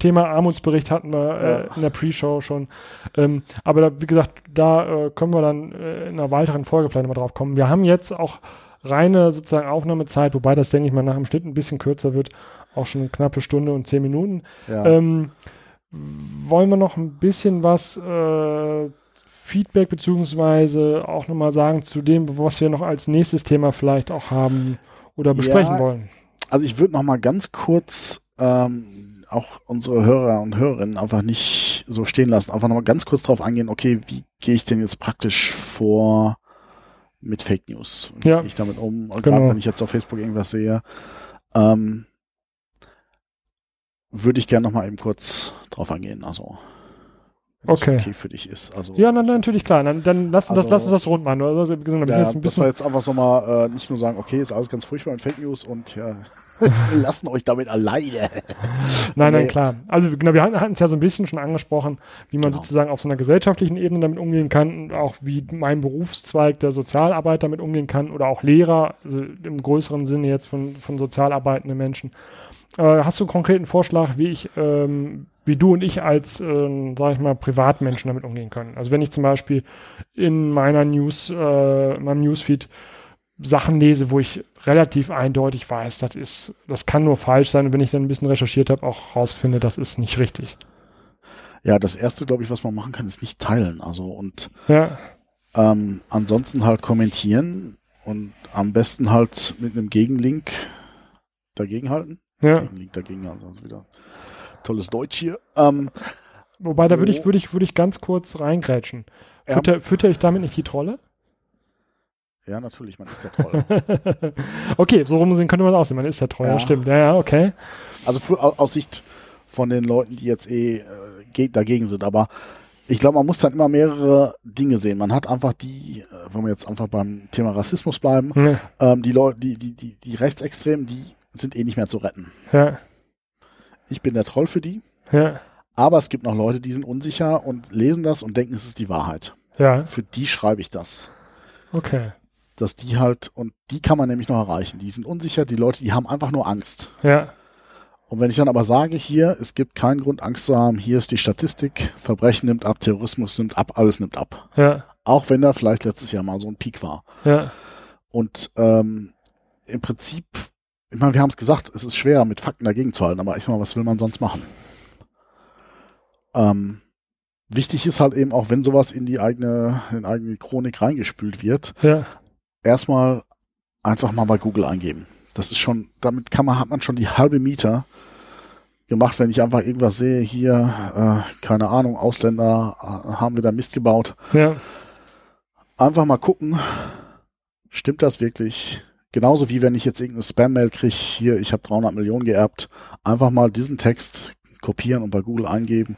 Thema Armutsbericht hatten wir äh, Ja. in der Pre-Show schon. Ähm, aber da, wie gesagt, da äh, können wir dann äh, in einer weiteren Folge vielleicht nochmal drauf kommen. Wir haben jetzt auch reine sozusagen Aufnahmezeit, wobei das, denke ich mal, nach dem Schnitt ein bisschen kürzer wird. Auch schon eine knappe Stunde und zehn Minuten. ja, Ähm, wollen wir noch ein bisschen was äh, Feedback beziehungsweise auch nochmal sagen zu dem, was wir noch als nächstes Thema vielleicht auch haben oder besprechen Ja. wollen? also ich würde nochmal ganz kurz ähm, auch unsere Hörer und Hörerinnen einfach nicht so stehen lassen. Einfach nochmal ganz kurz drauf eingehen, okay, wie gehe ich denn jetzt praktisch vor mit Fake News? Wie Ja. gehe ich damit um? Genau. Gerade wenn ich jetzt auf Facebook irgendwas sehe, ähm, würde ich gerne nochmal eben kurz drauf eingehen. Also, Okay. okay für dich ist. Also, Ja, na, natürlich, klar. Dann, dann lass, uns das, Also- lass uns das rund machen. Also, wie gesagt, Ja, jetzt ein das war bisschen, jetzt einfach so mal äh, nicht nur sagen, okay, ist alles ganz furchtbar mit Fake News und ja, *laughs* wir lassen euch damit alleine. *laughs* nein, nein, nee. klar. Also, genau, wir hatten es ja so ein bisschen schon angesprochen, wie man Genau. sozusagen auf so einer gesellschaftlichen Ebene damit umgehen kann und auch wie mein Berufszweig der Sozialarbeit damit umgehen kann oder auch Lehrer, also im größeren Sinne jetzt von, von sozialarbeitenden Menschen. Äh, hast du einen konkreten Vorschlag, wie ich, ähm, wie du und ich als, ähm, sag ich mal, Privatmenschen damit umgehen können? Also wenn ich zum Beispiel in meiner News, äh, in meinem Newsfeed Sachen lese, wo ich relativ eindeutig weiß, das ist, das kann nur falsch sein und wenn ich dann ein bisschen recherchiert habe, auch rausfinde, das ist nicht richtig. Ja, das erste, glaube ich, was man machen kann, ist nicht teilen. Also und Ja, ähm, ansonsten halt kommentieren und am besten halt mit einem Gegenlink dagegen halten. ja. Gegenlink dagegen halten, also wieder tolles Deutsch hier. Ähm, Wobei, da würde ich, würde ich, würde ich ganz kurz reingrätschen. Ja. Fütter, fütter ich damit nicht die Trolle? ja, natürlich, man ist der Troll. *laughs* okay, so rum könnte man es aussehen. Man ist der Troll, ja. Ja. stimmt. Ja, ja, okay. Also für, au- aus Sicht von den Leuten, die jetzt eh äh, dagegen sind. Aber ich glaube, man muss dann immer mehrere Dinge sehen. Man hat einfach die, äh, wenn wir jetzt einfach beim Thema Rassismus bleiben, Ja, ähm, die Leute, die, die, die, die Rechtsextremen, die sind eh nicht mehr zu retten. ja, Ich bin der Troll für die. ja, Aber es gibt noch Leute, die sind unsicher und lesen das und denken, es ist die Wahrheit. ja, Für die schreibe ich das. okay. Dass die halt, und die kann man nämlich noch erreichen. Die sind unsicher, die Leute, die haben einfach nur Angst. Ja, Und wenn ich dann aber sage, hier, es gibt keinen Grund, Angst zu haben, hier ist die Statistik, Verbrechen nimmt ab, Terrorismus nimmt ab, alles nimmt ab. ja, Auch wenn da vielleicht letztes Jahr mal so ein Peak war. ja, Und ähm, im Prinzip, ich meine, wir haben es gesagt, es ist schwer, mit Fakten dagegen zu halten, aber ich sag mal, was will man sonst machen? Ähm, wichtig ist halt eben auch, wenn sowas in die eigene, in die eigene Chronik reingespült wird, ja, erstmal einfach mal bei Google eingeben. Das ist schon, damit kann man, hat man schon die halbe Miete gemacht, wenn ich einfach irgendwas sehe, hier, äh, keine Ahnung, Ausländer äh, haben wieder Mist gebaut. ja, Einfach mal gucken, stimmt das wirklich? Genauso wie wenn ich jetzt irgendeine Spam-Mail kriege, hier, ich habe 300 Millionen geerbt, einfach mal diesen Text kopieren und bei Google eingeben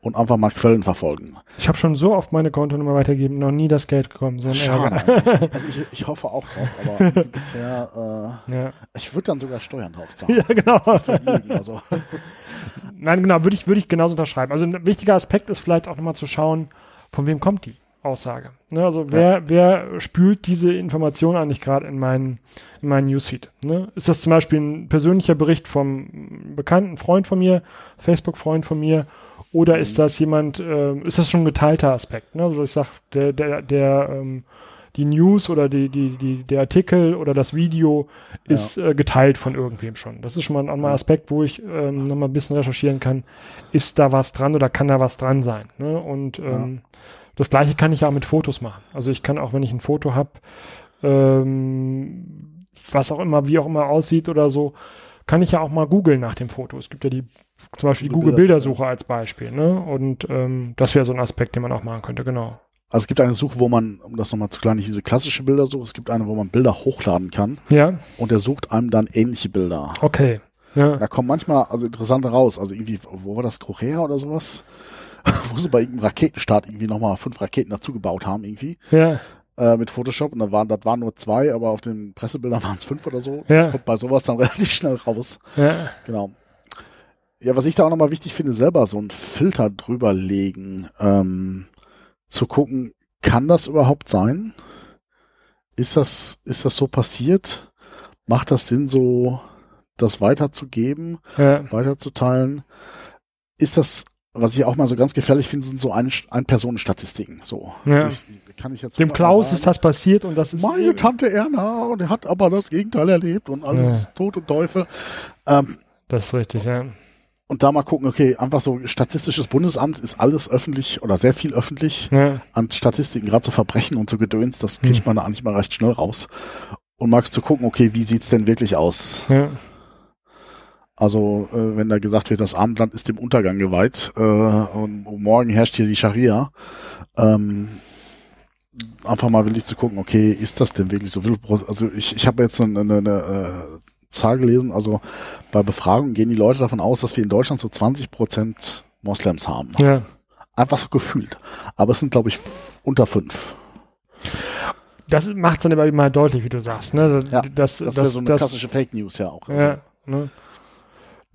und einfach mal Quellen verfolgen. Ich habe schon so oft meine Kontonummer weitergegeben, noch nie das Geld gekommen. So Schade. Also ich, ich hoffe auch drauf, aber *laughs* bisher, Ja. äh, ich würde dann sogar Steuern drauf zahlen. ja, genau. Also. *laughs* Nein, genau, würde ich, würde ich genauso unterschreiben. Also ein wichtiger Aspekt ist vielleicht auch nochmal zu schauen, von wem kommt die Aussage. Ne, also wer, wer spült diese Information eigentlich gerade in meinen, in meinen Newsfeed? Ne? Ist das zum Beispiel ein persönlicher Bericht vom bekannten Freund von mir, Facebook-Freund von mir, oder ist das jemand, äh, ist das schon ein geteilter Aspekt? Ne? Also ich sage, der, der, der, ähm, die News oder die, die, die, der Artikel oder das Video Ja. ist äh, geteilt von irgendwem schon. Das ist schon mal ein anderer Ja. Aspekt, wo ich ähm, nochmal ein bisschen recherchieren kann, ist da was dran oder kann da was dran sein. Ne? Und ähm, das gleiche kann ich ja auch mit Fotos machen. Also ich kann auch, wenn ich ein Foto habe, ähm, was auch immer, wie auch immer aussieht oder so, kann ich ja auch mal googeln nach dem Foto. Es gibt ja die zum Beispiel die Google Google-Bildersuche als Beispiel. Ne? Und ähm, das wäre so ein Aspekt, den man auch machen könnte, genau. Also es gibt eine Suche, wo man, um das nochmal zu klären, nicht diese klassische Bildersuche, es gibt eine, wo man Bilder hochladen kann Ja, und der sucht einem dann ähnliche Bilder. okay. Ja, Da kommen manchmal also interessante raus. Also irgendwie, wo war das, Korea oder sowas? *laughs* wo sie bei irgendeinem Raketenstart irgendwie nochmal fünf Raketen dazu gebaut haben irgendwie ja, äh, mit Photoshop und da waren, das waren nur zwei, aber auf den Pressebildern *laughs* waren es fünf oder so. Ja. Das kommt bei sowas dann *laughs* relativ schnell raus. ja, Genau. Ja, was ich da auch nochmal wichtig finde, selber so einen Filter drüber legen, ähm, zu gucken, kann das überhaupt sein? Ist das, ist das so passiert? Macht das Sinn, so das weiterzugeben, ja, weiterzuteilen? Ist das, was ich auch mal so ganz gefährlich finde, sind so ein, Ein-Personen-Statistiken. So. Ja. Ich, kann ich jetzt Dem Klaus sagen. ist das passiert und das ist. Meine Tante Erna und er hat aber das Gegenteil erlebt und alles Ja. Tod und Teufel. Ähm, Das ist richtig, ja. und da mal gucken, okay, einfach so Statistisches Bundesamt ist alles öffentlich oder sehr viel öffentlich ja. an Statistiken, gerade so Verbrechen und so Gedöns, das kriegt Hm. man da eigentlich mal recht schnell raus. Und mal zu gucken, okay, wie sieht's denn wirklich aus? ja. Also äh, wenn da gesagt wird, das Abendland ist dem Untergang geweiht äh, und morgen herrscht hier die Scharia, ähm, einfach mal willig zu gucken, okay, ist das denn wirklich so viel? Also ich, ich habe jetzt eine, eine, eine äh, Zahl gelesen, also bei Befragungen gehen die Leute davon aus, dass wir in Deutschland so 20 Prozent Moslems haben. Ja. Einfach so gefühlt. Aber es sind, glaube ich, unter fünf. Das macht es dann aber immer deutlich, wie du sagst. Ne? Ja, das, Das, das, wäre so eine das- klassische Fake News ja auch. Ja, ne?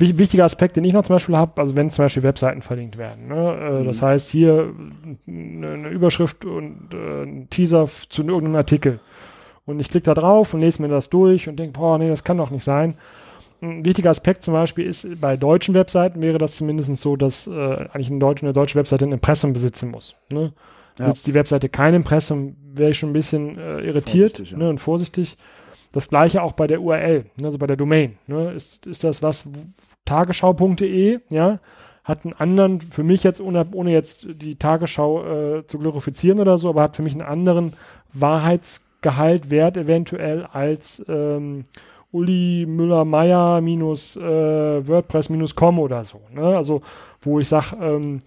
Wich- Wichtiger Aspekt, den ich noch zum Beispiel habe, also wenn zum Beispiel Webseiten verlinkt werden. Ne? Äh, Das Mhm. heißt, hier eine Überschrift und äh, ein Teaser zu irgendeinem Artikel. Und ich klicke da drauf und lese mir das durch und denke, boah, nee, das kann doch nicht sein. Ein wichtiger Aspekt zum Beispiel ist, bei deutschen Webseiten wäre das zumindest so, dass äh, eigentlich eine deutsche, eine deutsche Webseite ein Impressum besitzen muss. Ne? Ja. Jetzt die Webseite kein Impressum, wäre ich schon ein bisschen äh, irritiert Vorsichtig, ja. ne, und vorsichtig. Das gleiche auch bei der URL, ne, also bei der Domain. Ne, ist, ist das was, tagesschau.de, ja, hat einen anderen, für mich jetzt, ohne, ohne jetzt die Tagesschau äh, zu glorifizieren oder so, aber hat für mich einen anderen Wahrheitsgehalt, Wert eventuell als ähm, Uli Müller-Meyer minus äh, WordPress minus com oder so. Ne? Also, wo ich sage, ähm,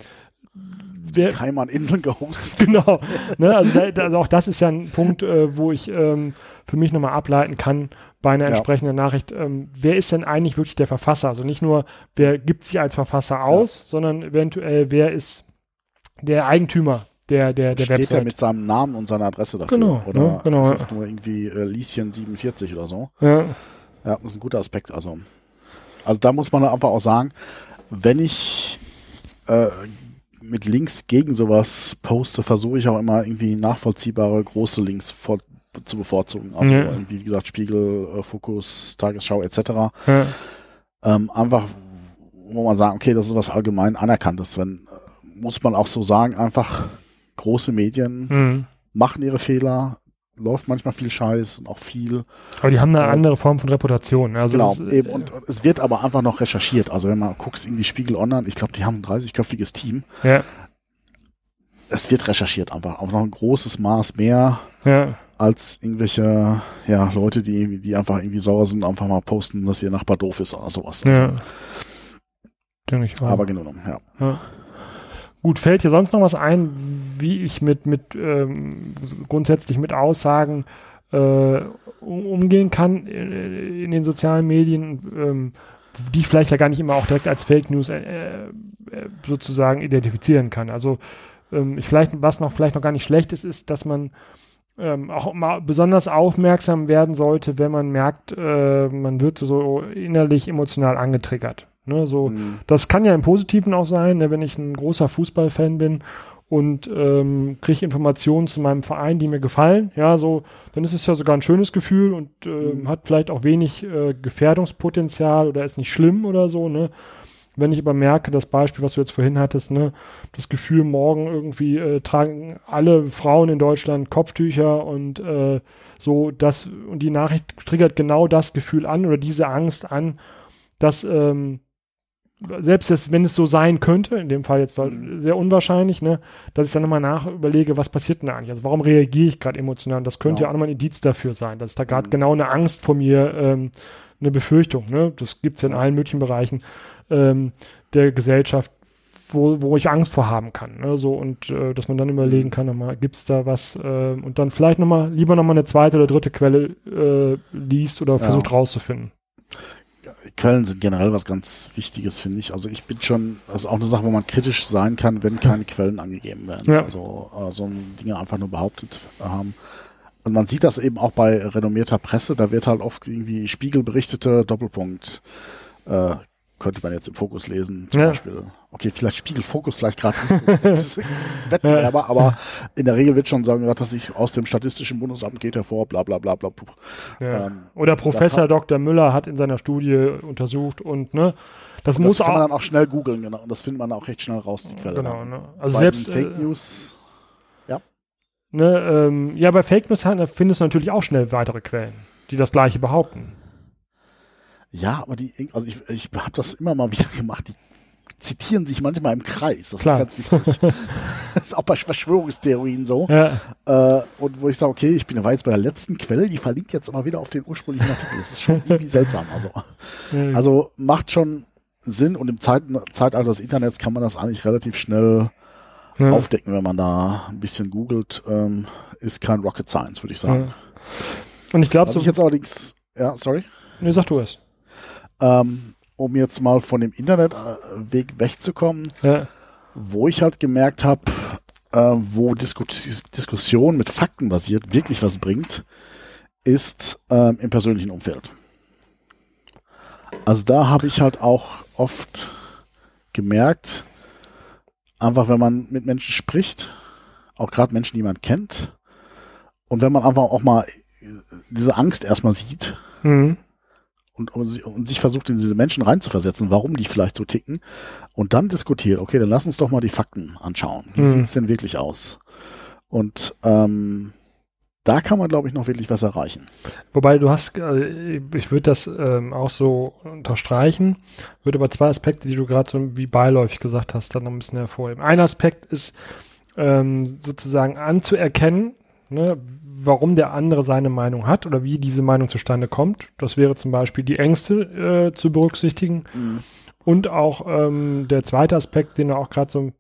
wer, Kaiman-Inseln gehostet. *laughs* genau. Ne, also, da, also auch das ist ja ein Punkt, äh, wo ich ähm, für mich nochmal ableiten kann bei einer Ja. entsprechenden Nachricht, ähm, wer ist denn eigentlich wirklich der Verfasser? Also nicht nur, wer gibt sich als Verfasser aus, sondern eventuell, wer ist der Eigentümer der, der, der Steht er Website. mit seinem Namen und seiner Adresse dafür? Genau, Oder ne, genau, ist das nur irgendwie äh, Lieschen47 oder so? ja, Ja, das ist ein guter Aspekt. Also, also da muss man einfach auch sagen, wenn ich äh, mit Links gegen sowas poste, versuche ich auch immer irgendwie nachvollziehbare große Links vor, zu bevorzugen. Also Ja. wie gesagt, Spiegel, äh, Fokus, Tagesschau etc. ja, Ähm, einfach, wo man sagen, okay, das ist was allgemein anerkanntes. Wenn, äh, muss man auch so sagen, einfach große Medien mhm. machen ihre Fehler, läuft manchmal viel Scheiß und auch viel Aber die haben eine Ja. andere Form von Reputation. Also genau, das, eben. äh, Und es wird aber einfach noch recherchiert. Also wenn man guckt, irgendwie Spiegel Online, ich glaube, die haben ein 30-köpfiges Team. ja, Es wird recherchiert einfach. Auch noch ein großes Maß mehr ja, als irgendwelche ja, Leute, die, die einfach irgendwie sauer sind, einfach mal posten, dass ihr Nachbar doof ist oder sowas. ja. Denke ich auch. Aber genommen, ja. Ja. Gut, fällt dir sonst noch was ein, wie ich mit, mit ähm, grundsätzlich mit Aussagen äh, um, umgehen kann in, in den sozialen Medien, ähm, die ich vielleicht ja gar nicht immer auch direkt als Fake News äh, äh, sozusagen identifizieren kann. Also ähm, ich vielleicht, was noch vielleicht noch gar nicht schlecht ist, ist, dass man ähm, auch mal besonders aufmerksam werden sollte, wenn man merkt, äh, man wird so innerlich emotional angetriggert. Ne, so, Mhm. das kann ja im Positiven auch sein, ne, wenn ich ein großer Fußballfan bin und ähm, kriege Informationen zu meinem Verein, die mir gefallen. Ja, so, dann ist es ja sogar ein schönes Gefühl und ähm, Mhm. hat vielleicht auch wenig äh, Gefährdungspotenzial oder ist nicht schlimm oder so. Ne? Wenn ich aber merke, das Beispiel, was du jetzt vorhin hattest, ne, das Gefühl, morgen irgendwie äh, tragen alle Frauen in Deutschland Kopftücher und äh, so, das und die Nachricht triggert genau das Gefühl an oder diese Angst an, dass ähm, selbst das, wenn es so sein könnte, in dem Fall jetzt war Mhm. sehr unwahrscheinlich, ne, dass ich dann nochmal nach überlege, was passiert denn da eigentlich? Also warum reagiere ich gerade emotional? Und das könnte Ja. ja auch nochmal ein Indiz dafür sein, dass da gerade Mhm. genau eine Angst vor mir, ähm, eine Befürchtung, ne? Das gibt's ja in allen möglichen Bereichen ähm, der Gesellschaft, wo, wo ich Angst vor haben kann. Ne? So, und äh, dass man dann überlegen Mhm. kann, nochmal, gibt's da was, ähm, und dann vielleicht nochmal, lieber nochmal eine zweite oder dritte Quelle äh, liest oder Ja. versucht rauszufinden. Quellen sind generell was ganz Wichtiges, finde ich. Also ich bin schon, das ist auch eine Sache, wo man kritisch sein kann, wenn keine Quellen angegeben werden. Ja. Also äh, so Dinge einfach nur behauptet haben. Und man sieht das eben auch bei renommierter Presse, da wird halt oft irgendwie Spiegel berichtete, Doppelpunkt, äh, könnte man jetzt im Fokus lesen, zum Ja. Beispiel. Okay, vielleicht Spiegel Fokus vielleicht gerade nicht. so. *laughs* Das Wettbewerber, aber in der Regel wird schon sagen, dass ich aus dem Statistischen Bundesamt geht hervor, bla bla bla bla. Ja. Ähm, Oder Professor hat- Dr. Müller hat in seiner Studie untersucht und ne, das, Das muss kann man auch. dann auch schnell googeln, genau. Und das findet man auch recht schnell raus, die Quelle. Genau, ne? Also Bei selbst den Fake äh, News, ne, ähm, ja, bei Fake News findest du natürlich auch schnell weitere Quellen, die das gleiche behaupten. Ja, aber die, also ich, ich habe das immer mal wieder gemacht. Die zitieren sich manchmal im Kreis. Das Klar. ist ganz witzig. *laughs* das ist auch bei Verschwörungstheorien so. Ja. Äh, und wo ich sage, okay, ich bin war jetzt bei der letzten Quelle, die verlinkt jetzt aber wieder auf den ursprünglichen Artikel. Das ist schon *laughs* irgendwie seltsam. Also, also macht schon Sinn und im Zeit, Zeitalter des Internets kann man das eigentlich relativ schnell ja. aufdecken, wenn man da ein bisschen googelt. Ähm, ist kein Rocket Science, würde ich sagen. Ja. Und ich glaube so. ich jetzt allerdings, ja, sorry. Nee, sag du es. Ähm, um jetzt mal von dem Internetweg wegzukommen, Ja. wo ich halt gemerkt habe, äh, wo Diskus Diskussion mit Fakten basiert wirklich was bringt, ist ähm, im persönlichen Umfeld. Also da habe ich halt auch oft gemerkt, einfach wenn man mit Menschen spricht, auch gerade Menschen, die man kennt, und wenn man einfach auch mal äh, diese Angst erstmal sieht, Mhm. Und, und, si- und sich versucht, in diese Menschen reinzuversetzen, warum die vielleicht so ticken und dann diskutiert, okay, dann lass uns doch mal die Fakten anschauen. Wie Mhm. sieht's denn wirklich aus? Und ähm, da kann man, glaube ich, noch wirklich was erreichen. Wobei du hast, äh, ich würde das ähm, auch so unterstreichen, würde aber zwei Aspekte, die du gerade so wie beiläufig gesagt hast, dann noch ein bisschen hervorheben. Ein Aspekt ist ähm, sozusagen anzuerkennen, ne, warum der andere seine Meinung hat oder wie diese Meinung zustande kommt. Das wäre zum Beispiel die Ängste äh, zu berücksichtigen. Und auch ähm, der zweite Aspekt, den du auch gerade so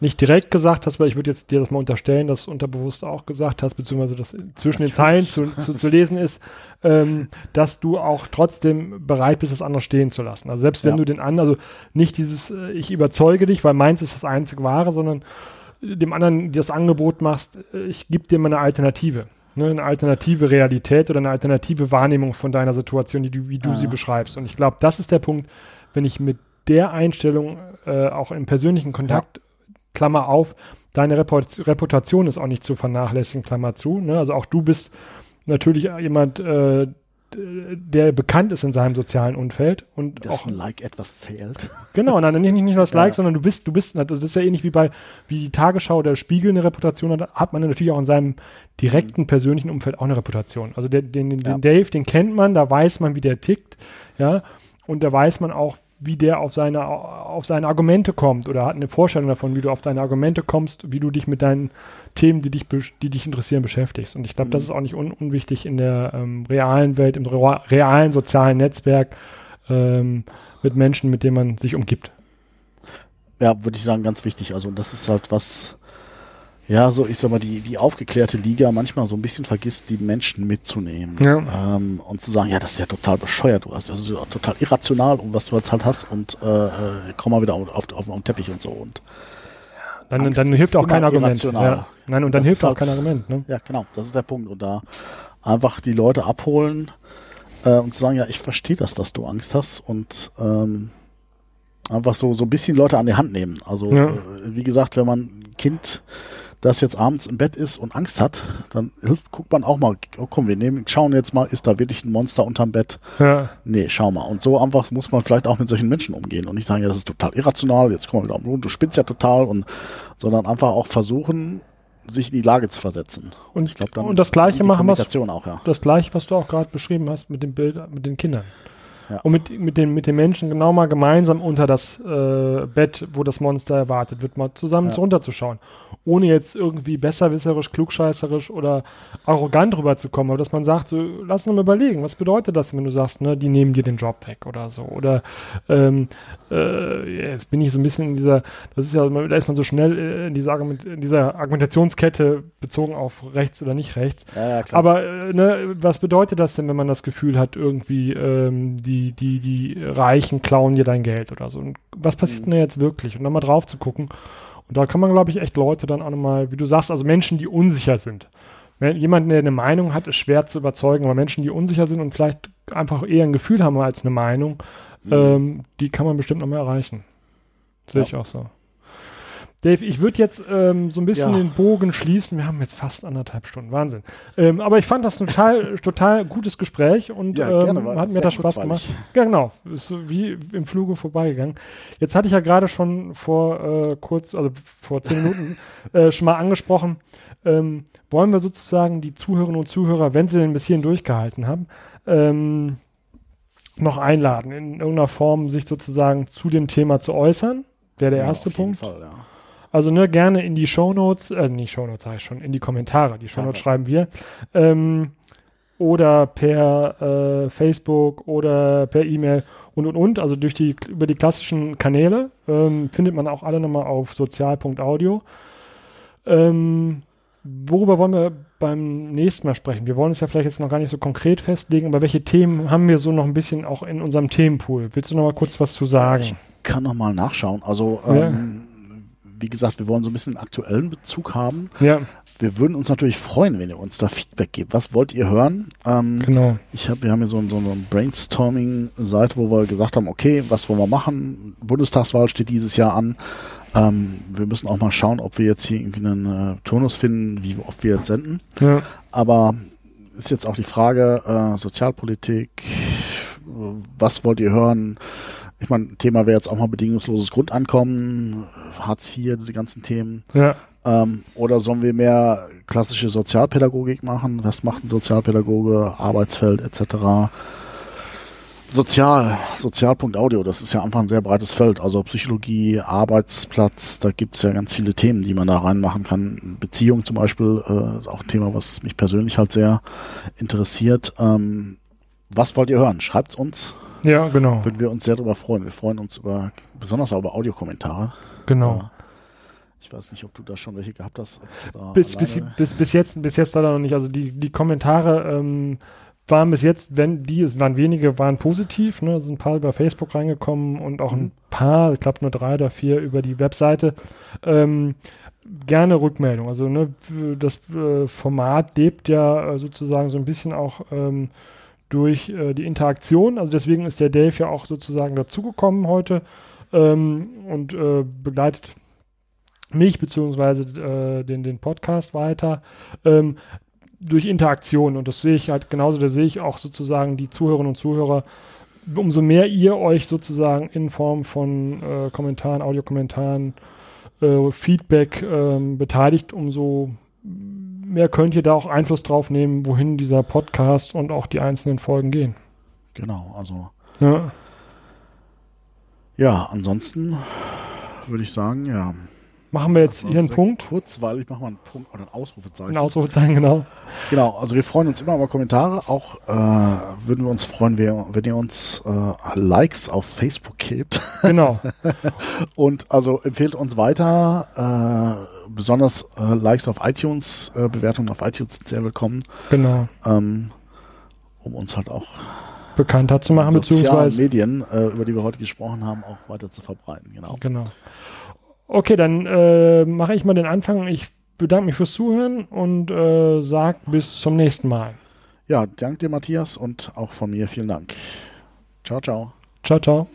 nicht direkt gesagt hast, weil ich würde jetzt dir das mal unterstellen, dass du unterbewusst auch gesagt hast, beziehungsweise das zwischen den Zeilen zu, zu, zu lesen ist, ähm, dass du auch trotzdem bereit bist, das andere stehen zu lassen. Also selbst wenn Ja. du den anderen, also nicht dieses, äh, ich überzeuge dich, weil meins ist das einzig wahre, sondern äh, dem anderen das Angebot machst, äh, ich gebe dir mal eine Alternative. Ne, eine alternative Realität oder eine alternative Wahrnehmung von deiner Situation, die du, wie du Ah. sie beschreibst. Und ich glaube, das ist der Punkt, wenn ich mit der Einstellung äh, auch im persönlichen Kontakt, Klammer auf, deine Reput Reputation ist auch nicht zu vernachlässigen, Klammer zu. Ne? Also auch du bist natürlich jemand, äh, der bekannt ist in seinem sozialen Umfeld und Dass auch ein Like etwas zählt. *laughs* Genau, nein, nicht, nicht nur das Ja. Like, sondern du bist, du bist, also das ist ja ähnlich wie bei, wie die Tagesschau oder Spiegel eine Reputation hat, hat man natürlich auch in seinem direkten persönlichen Umfeld auch eine Reputation. Also den, den, den, Ja. den Dave, den kennt man, da weiß man, wie der tickt, ja, und da weiß man auch, wie der auf seine, auf seine Argumente kommt oder hat eine Vorstellung davon, wie du auf deine Argumente kommst, wie du dich mit deinen Themen, die dich, die dich interessieren, beschäftigst. Und ich glaube, das Mhm. ist auch nicht un unwichtig in der ähm, realen Welt, im rea- realen sozialen Netzwerk ähm, mit Menschen, mit denen man sich umgibt. Ja, würde ich sagen, ganz wichtig. Also das ist halt was, ja, so ich sag mal, die, die aufgeklärte Liga manchmal so ein bisschen vergisst, die Menschen mitzunehmen. Ja. Ähm, und zu sagen, ja, das ist ja total bescheuert, du hast, das ist ja total irrational und was du jetzt halt hast und äh, äh, komm mal wieder auf, auf, auf den Teppich und so. Und Dann, Angst dann hilft auch kein Argument. Ja. Nein, und dann Das hilft auch halt- kein Argument. Ne? ja, genau, das ist der Punkt. Und da einfach die Leute abholen äh, und zu sagen, ja, ich verstehe das, dass du Angst hast und ähm, einfach so, so ein bisschen Leute an die Hand nehmen. Also, Ja. äh, wie gesagt, wenn man ein Kind, das jetzt abends im Bett ist und Angst hat, dann hilft, guckt man auch mal, oh, komm, wir nehmen, schauen jetzt mal, ist da wirklich ein Monster unterm Bett? Ja. Nee, schau mal. Und so einfach muss man vielleicht auch mit solchen Menschen umgehen und nicht sagen, ja, das ist total irrational, jetzt komm mal wieder um, du spinnst ja total und, sondern einfach auch versuchen, sich in die Lage zu versetzen. Und, Ich glaube, dann und das Gleiche machen, auch, ja. das Gleiche, was du auch gerade beschrieben hast mit dem Bild, mit den Kindern. Ja. Und mit, mit, den, mit den Menschen genau mal gemeinsam unter das äh, Bett, wo das Monster erwartet wird, mal zusammen Ja. runterzuschauen. Ohne jetzt irgendwie besserwisserisch, klugscheißerisch oder arrogant rüberzukommen, aber dass man sagt, so, lass uns mal überlegen, was bedeutet das, wenn du sagst, ne, die nehmen dir den Job weg oder so. Oder ähm, äh, jetzt bin ich so ein bisschen in dieser, das ist ja, da ist man so schnell äh, in dieser, Argument, in dieser Argumentationskette bezogen auf rechts oder nicht rechts. Ja. Aber äh, ne, was bedeutet das denn, wenn man das Gefühl hat, irgendwie ähm, die, die, die Reichen klauen dir dein Geld oder so? Und was passiert Mhm. denn da jetzt wirklich? Und dann mal drauf zu gucken. Und da kann man, glaube ich, echt Leute dann auch nochmal, wie du sagst, also Menschen, die unsicher sind. Wenn jemand, der eine Meinung hat, ist schwer zu überzeugen, aber Menschen, die unsicher sind und vielleicht einfach eher ein Gefühl haben als eine Meinung, Mhm. ähm, die kann man bestimmt noch mal erreichen. Sehe Ja. ich auch so. Dave, ich würde jetzt ähm, so ein bisschen Ja. den Bogen schließen. Wir haben jetzt fast anderthalb Stunden. Wahnsinn. Ähm, aber ich fand das ein total, *laughs* total gutes Gespräch und Ja, ähm, gerne, hat mir das Spaß kurzweilig. gemacht. Ja, genau. Ist wie im Fluge vorbeigegangen. Jetzt hatte ich ja gerade schon vor äh, kurz, also vor zehn Minuten *laughs* äh, schon mal angesprochen, ähm, wollen wir sozusagen die Zuhörerinnen und Zuhörer, wenn sie denn bis hierhin durchgehalten haben, ähm, noch einladen, in irgendeiner Form sich sozusagen zu dem Thema zu äußern. Wäre der Ja, erste auf jeden Punkt. Fall, ja. Also ne, gerne in die Shownotes, äh, nicht Shownotes sage ich schon, in die Kommentare. Die Shownotes Ja. schreiben wir. Ähm, oder per äh, Facebook oder per E-Mail und und und. Also durch die über die klassischen Kanäle ähm, findet man auch alle nochmal auf sozial.audio. Ähm, worüber wollen wir beim nächsten Mal sprechen? Wir wollen es ja vielleicht jetzt noch gar nicht so konkret festlegen, aber welche Themen haben wir so noch ein bisschen auch in unserem Themenpool? Willst du noch mal kurz was zu sagen? Ich kann noch mal nachschauen. Also, Ja. Wie gesagt, wir wollen so ein bisschen einen aktuellen Bezug haben. Ja, Wir würden uns natürlich freuen, wenn ihr uns da Feedback gebt. Was wollt ihr hören? Ähm, genau. Ich hab, wir haben hier so, ein- so eine Brainstorming-Seite, wo wir gesagt haben, okay, was wollen wir machen? Bundestagswahl steht dieses Jahr an. Ähm, wir müssen auch mal schauen, ob wir jetzt hier irgendwie einen äh, Turnus finden, wie oft wir jetzt senden. Ja. Aber ist jetzt auch die Frage, äh, Sozialpolitik, was wollt ihr hören? Ich meine, Thema wäre jetzt auch mal bedingungsloses Grundeinkommen, Hartz IV, diese ganzen Themen. Ja. Ähm, oder sollen wir mehr klassische Sozialpädagogik machen? Was macht ein Sozialpädagoge, Arbeitsfeld etc.? Sozial, Sozial.audio, das ist ja einfach ein sehr breites Feld. Also Psychologie, Arbeitsplatz, da gibt's ja ganz viele Themen, die man da reinmachen kann. Beziehung zum Beispiel äh, ist auch ein Thema, was mich persönlich halt sehr interessiert. Ähm, was wollt ihr hören? Schreibt's uns, Ja, genau. würden wir uns sehr darüber freuen. Wir freuen uns über, besonders auch über Audiokommentare. Genau. Ja. Ich weiß nicht, ob du da schon welche gehabt hast. Bis, bis, bis, bis jetzt, bis jetzt leider noch nicht. Also die, die Kommentare ähm, waren bis jetzt, wenn die, es waren wenige, waren positiv. Ne? Es sind ein paar über Facebook reingekommen und auch ein Mhm. paar, ich glaube nur drei oder vier über die Webseite. Ähm, gerne Rückmeldung. Also ne, das äh, Format lebt ja äh, sozusagen so ein bisschen auch ähm, durch äh, die Interaktion. Also deswegen ist der Dave ja auch sozusagen dazugekommen heute ähm, und äh, begleitet mich beziehungsweise äh, den, den Podcast weiter ähm, durch Interaktion. Und das sehe ich halt genauso, da sehe ich auch sozusagen die Zuhörerinnen und Zuhörer, umso mehr ihr euch sozusagen in Form von äh, Kommentaren, Audiokommentaren, äh, Feedback ähm, beteiligt, umso mehr könnt ihr da auch Einfluss drauf nehmen, wohin dieser Podcast und auch die einzelnen Folgen gehen. Genau, also Ja, ja, ansonsten würde ich sagen, ja. Machen wir jetzt war hier einen Punkt. Kurz, weil ich mache mal einen Punkt oder ein Ausrufezeichen. Ein Ausrufezeichen, genau. Genau, also wir freuen uns immer über Kommentare. Auch äh, würden wir uns freuen, wenn, ihr uns äh, Likes auf Facebook gebt. Genau. *laughs* Und also empfehlt uns weiter. Äh, besonders äh, Likes auf iTunes, äh, Bewertungen auf iTunes sind sehr willkommen, genau. ähm, um uns halt auch Bekannter zu machen, sozialen beziehungsweise. Medien, äh, über die wir heute gesprochen haben, auch weiter zu verbreiten. Genau. Genau. Okay, dann äh, mache ich mal den Anfang. Ich bedanke mich fürs Zuhören und äh, sage bis zum nächsten Mal. Ja, danke dir, Matthias, und auch von mir vielen Dank. Ciao, ciao. Ciao, ciao.